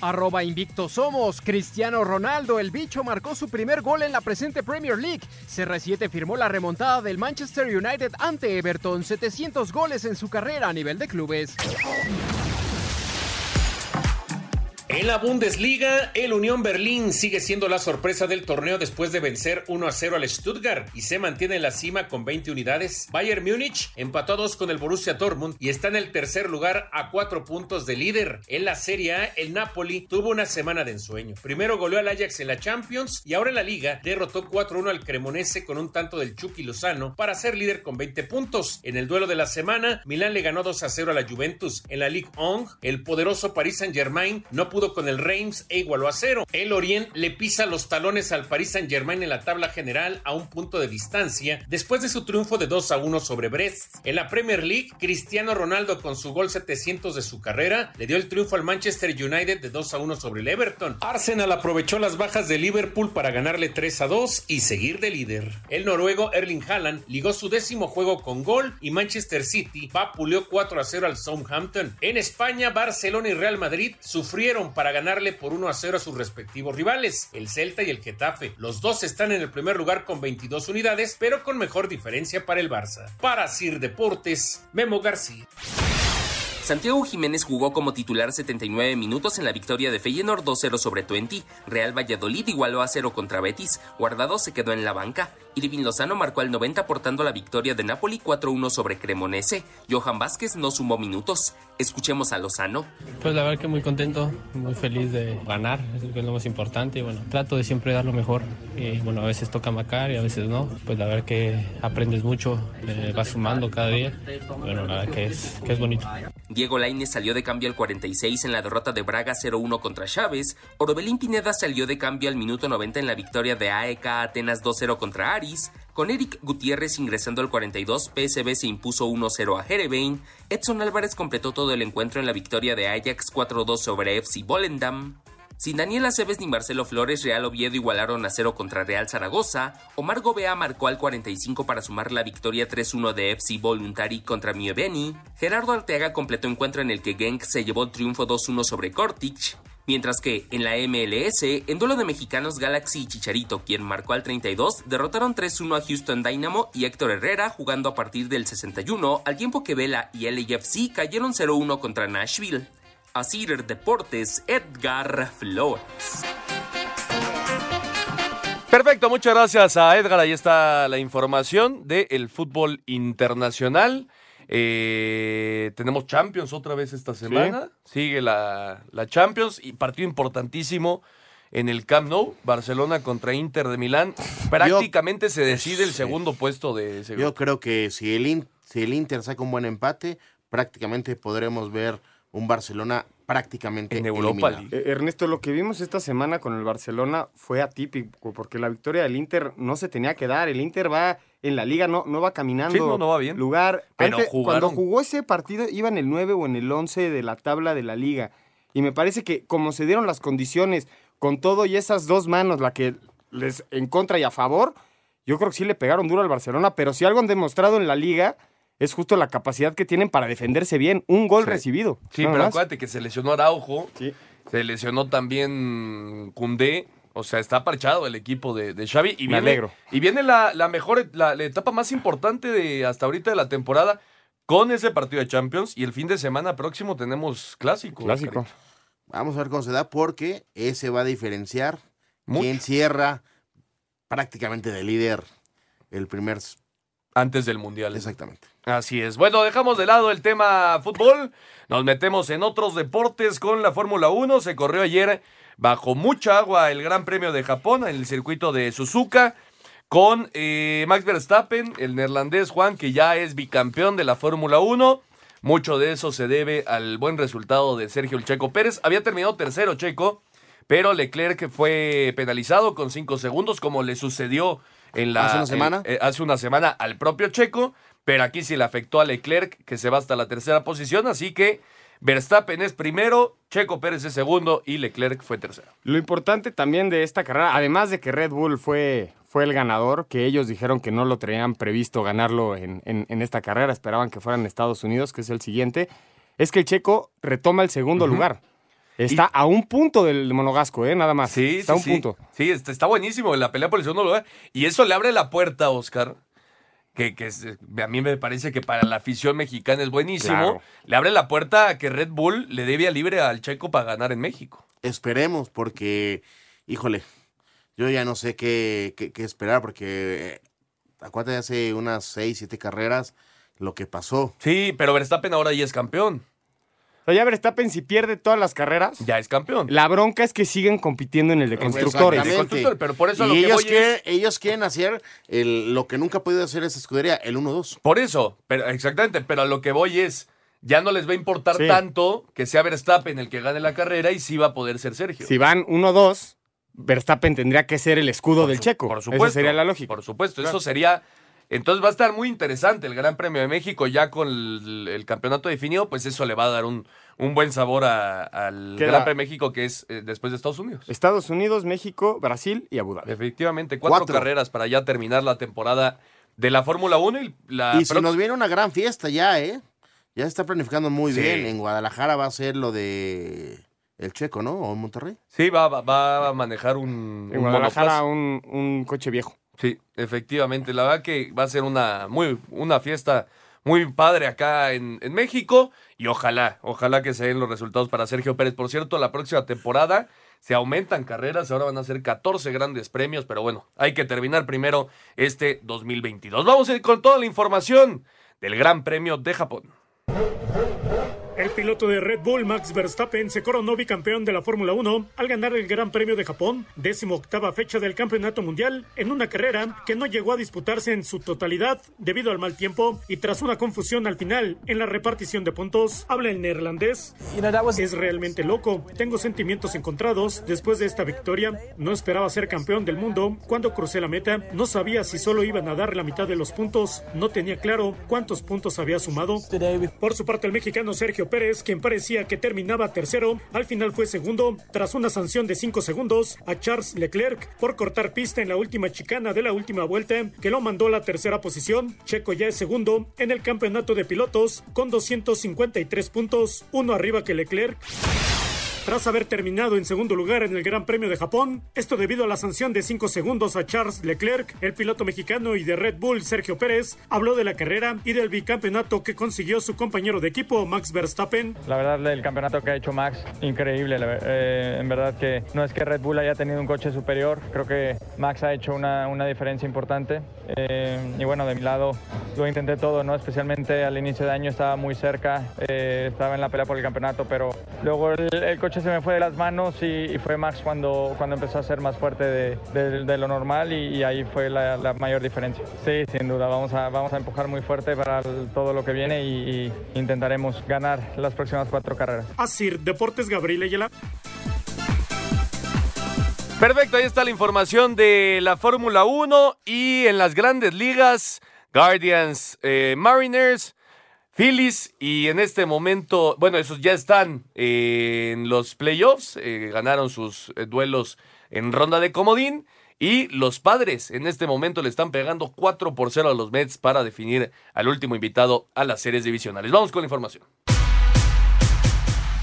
Arroba invicto somos. Cristiano Ronaldo, el bicho, marcó su primer gol en la presente Premier League. CR7 firmó la remontada del Manchester United ante Everton, 700 goles en su carrera a nivel de clubes. En la Bundesliga, el Unión Berlín sigue siendo la sorpresa del torneo después de vencer 1 a 0 al Stuttgart y se mantiene en la cima con 20 unidades. Bayern Múnich empató a 2 con el Borussia Dortmund y está en el tercer lugar a 4 puntos de líder. En la Serie A, el Napoli tuvo una semana de ensueño. Primero goleó al Ajax en la Champions y ahora en la Liga derrotó 4-1 al Cremonese con un tanto del Chucky Lozano para ser líder con 20 puntos. En el duelo de la semana, Milán le ganó 2 a 0 a la Juventus. En la Ligue 1, el poderoso Paris Saint-Germain no pudo con el Reims e igualó a cero. El Orient le pisa los talones al Paris Saint Germain en la tabla general a un punto de distancia después de su triunfo de 2 a 1 sobre Brest. En la Premier League, Cristiano Ronaldo con su gol 700 de su carrera le dio el triunfo al Manchester United de 2 a 1 sobre el Everton. Arsenal aprovechó las bajas de Liverpool para ganarle 3 a 2 y seguir de líder. El noruego Erling Haaland ligó su décimo juego con gol y Manchester City vapuleó 4 a 0 al Southampton. En España, Barcelona y Real Madrid sufrieron para ganarle por 1 a 0 a sus respectivos rivales, el Celta y el Getafe. Los dos están en el primer lugar con 22 unidades, pero con mejor diferencia para el Barça. Para Sir Deportes, Memo García. Santiago Jiménez jugó como titular 79 minutos en la victoria de Feyenoord 2-0 sobre Twente. Real Valladolid igualó a 0 contra Betis. Guardado se quedó en la banca. Irving Lozano marcó al 90 portando la victoria de Napoli 4-1 sobre Cremonese. Johan Vázquez no sumó minutos. Escuchemos a Lozano. Pues la verdad que muy contento, muy feliz de ganar, es lo más importante. Y bueno, trato de siempre dar lo mejor. Y bueno, a veces toca macar y a veces no. Pues la verdad que aprendes mucho, eh, vas sumando cada día. Bueno, la verdad que es, que es bonito. Diego Lainez salió de cambio al 46 en la derrota de Braga 0-1 contra Chávez. Orbelín Pineda salió de cambio al minuto 90 en la victoria de AEK Atenas 2-0 contra Con Eric Gutiérrez ingresando al 42, PSB se impuso 1-0 a Jerevein. Edson Álvarez completó todo el encuentro en la victoria de Ajax 4-2 sobre FC Volendam. Sin Daniel Aceves ni Marcelo Flores, Real Oviedo igualaron a 0 contra Real Zaragoza. Omar Gobea marcó al 45 para sumar la victoria 3-1 de FC Voluntari contra Mieveni. Gerardo Arteaga completó encuentro en el que Genk se llevó el triunfo 2-1 sobre Kortic. Mientras que en la MLS, en duelo de mexicanos Galaxy y Chicharito, quien marcó al 32, derrotaron 3-1 a Houston Dynamo y Héctor Herrera jugando a partir del 61, al tiempo que Vela y LAFC cayeron 0-1 contra Nashville. Así Deportes, Edgar Flores. Perfecto, muchas gracias a Edgar. Ahí está la información del fútbol internacional. Eh, tenemos Champions otra vez esta semana. Sigue la, la, Champions y partido importantísimo en el Camp Nou, Barcelona contra Inter de Milán. Prácticamente se decide el segundo puesto de ese Yo creo que si el, si el Inter saca un buen empate, prácticamente podremos ver un Barcelona prácticamente en Europa League. Ernesto, lo que vimos esta semana con el Barcelona fue atípico, porque la victoria del Inter no se tenía que dar. El Inter va en la liga, no, no va caminando. Sí, no, no va bien. Lugar. Pero cuando jugó ese partido, iba en el 9 o en el 11 de la tabla de la liga. Y me parece que como se dieron las condiciones, con todo y esas dos manos, la que les en contra y a favor, yo creo que sí le pegaron duro al Barcelona, pero si algo han demostrado en la liga es justo la capacidad que tienen para defenderse bien. Un gol recibido. Sí, pero acuérdate que se lesionó Araujo, se lesionó también Cundé. O sea, está parchado el equipo de, Xavi. Y Me viene, Y viene la, mejor, la, etapa más importante de hasta ahorita de la temporada con ese partido de Champions. Y el fin de semana próximo tenemos clásico. Clásico. Vamos a ver cómo se da porque ese va a diferenciar quién cierra prácticamente de líder el primer... Antes del Mundial. Exactamente. Así es. Bueno, dejamos de lado el tema fútbol. Nos metemos en otros deportes con la Fórmula 1. Se corrió ayer bajo mucha agua el Gran Premio de Japón en el circuito de Suzuka con eh, Max Verstappen, el neerlandés Juan, que ya es bicampeón de la Fórmula 1. Mucho de eso se debe al buen resultado de Sergio El Checo Pérez. Había terminado tercero Checo, pero Leclerc fue penalizado con cinco segundos, como le sucedió en la, hace una semana. Eh, hace una semana al propio Checo pero aquí sí le afectó a Leclerc, que se va hasta la tercera posición, así que Verstappen es primero, Checo Pérez es segundo y Leclerc fue tercero. Lo importante también de esta carrera, además de que Red Bull fue, fue el ganador, que ellos dijeron que no lo tenían previsto ganarlo en, esta carrera, esperaban que fueran Estados Unidos, que es el siguiente, es que el Checo retoma el segundo lugar. Está a un punto del monogasco, ¿eh? Nada más. Sí, está a sí, un sí. punto. Sí, está, está buenísimo la pelea por el segundo lugar. Y eso le abre la puerta, Oscar. Que, que es- a mí me parece que para la afición mexicana es buenísimo. Claro. Le abre la puerta a que Red Bull le dé vía libre al Checo para ganar en México. Esperemos, porque, híjole, yo ya no sé qué, qué- qué esperar, porque eh, acuérdate hace unas seis, siete carreras lo que pasó. Sí, pero Verstappen ahora ya es campeón. O sea, ya Verstappen si pierde todas las carreras, Ya es campeón. la bronca es que siguen compitiendo en el de constructores. Constructor, pero por eso a y lo que ellos, voy quieren, es- ellos quieren hacer el- lo que nunca ha podido hacer esa escudería, el 1-2. Por eso, pero exactamente, pero a lo que voy es, ya no les va a importar Sí. tanto que sea Verstappen el que gane la carrera y sí va a poder ser Sergio. Si van 1-2, Verstappen tendría que ser el escudo del su- checo. Por supuesto. Esa sería la lógica. Por supuesto, Claro. eso sería... Entonces va a estar muy interesante el Gran Premio de México ya con el, el campeonato definido, pues eso le va a dar un, un buen sabor a- al Queda- Gran Premio de México que es eh, después de Estados Unidos. Estados Unidos, México, Brasil y Abu Dhabi. Efectivamente, cuatro, Cuatro. carreras para ya terminar la temporada de la Fórmula 1 y la y si prox- nos viene una gran fiesta ya, ¿eh? Ya se está planificando muy Sí. bien. En Guadalajara va a ser lo de el Checo, ¿no? O en Monterrey. Sí, va, va- va a manejar un, En un Guadalajara un, un coche viejo. Sí, efectivamente. La verdad que va a ser una, muy, una fiesta muy padre acá en, en México y ojalá, ojalá que se den los resultados para Sergio Pérez. Por cierto, la próxima temporada se aumentan carreras, ahora van a ser 14 grandes premios, pero bueno, hay que terminar primero este 2022. Vamos a ir con toda la información del Gran Premio de Japón. El piloto de Red Bull, Max Verstappen, se coronó bicampeón de la Fórmula 1 al ganar el Gran Premio de Japón, décimo octava fecha del Campeonato Mundial, en una carrera que no llegó a disputarse en su totalidad debido al mal tiempo y tras una confusión al final en la repartición de puntos. Habla el neerlandés. Es realmente loco. Tengo sentimientos encontrados después de esta victoria. No esperaba ser campeón del mundo. Cuando crucé la meta, no sabía si solo iban a dar la mitad de los puntos. No tenía claro cuántos puntos había sumado. Por su parte, el mexicano Sergio Pérez, quien parecía que terminaba tercero, al final fue segundo tras una sanción de 5 segundos a Charles Leclerc por cortar pista en la última chicana de la última vuelta, que lo mandó a la tercera posición. Checo ya es segundo en el campeonato de pilotos con 253 puntos, uno arriba que Leclerc. Tras haber terminado en segundo lugar en el Gran Premio de Japón, esto debido a la sanción de 5 segundos a Charles Leclerc, el piloto mexicano y de Red Bull Sergio Pérez, habló de la carrera y del bicampeonato que consiguió su compañero de equipo Max Verstappen. La verdad, el campeonato que ha hecho Max, increíble. eh, en verdad que no es que Red Bull haya tenido un coche superior, creo que Max ha hecho una, una diferencia importante. Eh, y bueno, de mi lado lo intenté todo, ¿no? Especialmente al inicio de año estaba muy cerca, eh, estaba en la pelea por el campeonato, pero luego el, el coche se me fue de las manos y, y fue Max cuando, cuando empezó a ser más fuerte de, de- de lo normal y, y ahí fue la, la mayor diferencia. Sí, sin duda, vamos a, vamos a empujar muy fuerte para el- todo lo que viene y, y intentaremos ganar las próximas cuatro carreras. Asir Deportes Gabriel Ayala. Perfecto, ahí está la información de la Fórmula 1 y en las grandes ligas, Guardians, eh, Mariners, Phillies y en este momento, bueno, esos ya están eh, en los playoffs, eh, ganaron sus eh, duelos en ronda de comodín y los padres en este momento le están pegando 4 por 0 a los Mets para definir al último invitado a las series divisionales. Vamos con la información.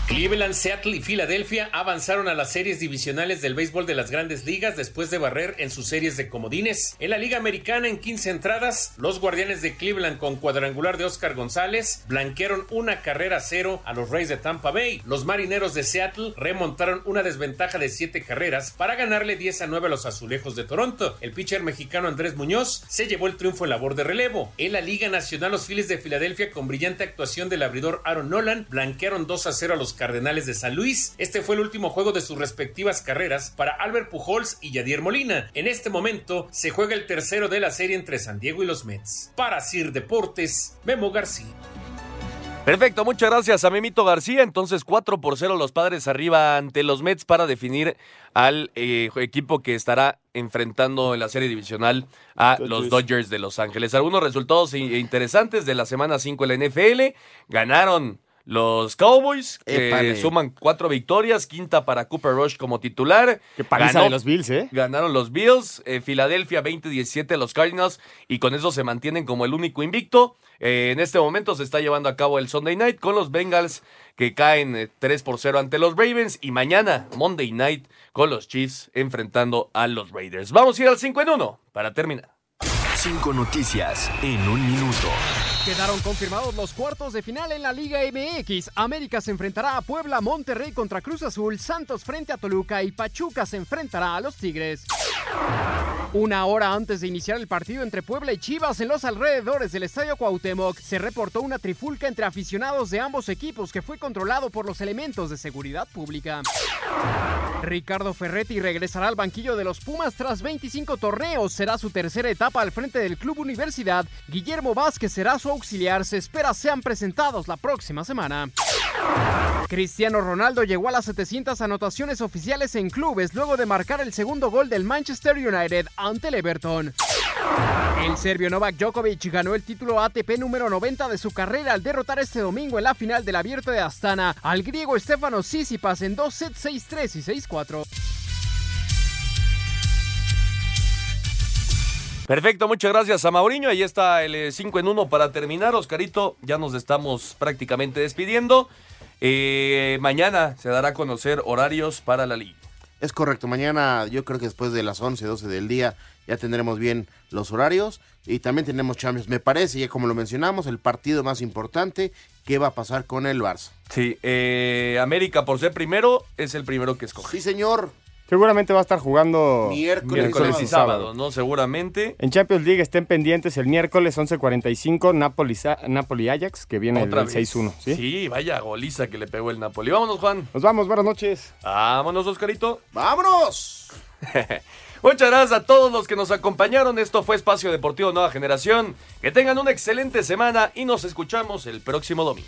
Cleveland, Seattle y Filadelfia avanzaron a las series divisionales del béisbol de las grandes ligas después de barrer en sus series de comodines. En la Liga Americana, en 15 entradas, los guardianes de Cleveland con cuadrangular de Oscar González blanquearon una carrera cero a los Rays de Tampa Bay. Los marineros de Seattle remontaron una desventaja de 7 carreras para ganarle 10 a 9 a los azulejos de Toronto. El pitcher mexicano Andrés Muñoz se llevó el triunfo en labor de relevo. En la Liga Nacional, los Phillies de Filadelfia, con brillante actuación del abridor Aaron Nolan, blanquearon 2 a 0 a los Cardenales de San Luis. Este fue el último juego de sus respectivas carreras para Albert Pujols y Yadier Molina. En este momento se juega el tercero de la serie entre San Diego y los Mets. Para Sir Deportes, Memo García. Perfecto, muchas gracias a Memito García. Entonces, 4 por 0 los padres arriba ante los Mets para definir al eh, equipo que estará enfrentando en la serie divisional a los Dodgers de Los Ángeles. Algunos resultados interesantes de la semana 5 en la NFL. Ganaron los Cowboys, que Épale. suman cuatro victorias, quinta para Cooper Rush como titular. Qué paliza de los Bills, ¿eh? Ganaron los Bills, eh, Filadelfia 20-17 los Cardinals y con eso se mantienen como el único invicto. Eh, en este momento se está llevando a cabo el Sunday Night con los Bengals que caen eh, 3 por 0 ante los Ravens y mañana Monday Night con los Chiefs enfrentando a los Raiders. Vamos a ir al 5 en 1 para terminar. Cinco noticias en un minuto. Quedaron confirmados los cuartos de final en la Liga MX. América se enfrentará a Puebla, Monterrey contra Cruz Azul, Santos frente a Toluca y Pachuca se enfrentará a los Tigres. Una hora antes de iniciar el partido entre Puebla y Chivas en los alrededores del Estadio Cuauhtémoc, se reportó una trifulca entre aficionados de ambos equipos que fue controlado por los elementos de seguridad pública. Ricardo Ferretti regresará al banquillo de los Pumas tras 25 torneos. Será su tercera etapa al frente del Club Universidad. Guillermo Vázquez será su auxiliar. Se espera sean presentados la próxima semana. Cristiano Ronaldo llegó a las 700 anotaciones oficiales en clubes luego de marcar el segundo gol del Manchester United ante el Everton. El serbio Novak Djokovic ganó el título ATP número 90 de su carrera al derrotar este domingo en la final del Abierto de Astana al griego Stefano Tsitsipas en dos sets 6-3 y 6-4. Perfecto, muchas gracias a Mauriño. Ahí está el 5 en 1 para terminar. Oscarito, ya nos estamos prácticamente despidiendo. Eh, mañana se dará a conocer horarios para la liga. Es correcto, mañana yo creo que después de las 11, 12 del día ya tendremos bien los horarios y también tenemos Champions. Me parece, ya como lo mencionamos, el partido más importante, ¿qué va a pasar con el Barça? Sí, eh, América por ser primero es el primero que escoge. Sí, señor. Seguramente va a estar jugando Miércoles, Miércoles y sábado, ¿no? Seguramente. En Champions League estén pendientes el miércoles 11.45 Napoli, Napoli Ajax, que viene Otra el vez. 6-1. ¿sí? sí, vaya goliza que le pegó el Napoli. Vámonos, Juan. Nos vamos, buenas noches. Vámonos, Oscarito. ¡Vámonos! <laughs> Muchas gracias a todos los que nos acompañaron. Esto fue Espacio Deportivo Nueva Generación. Que tengan una excelente semana y nos escuchamos el próximo domingo.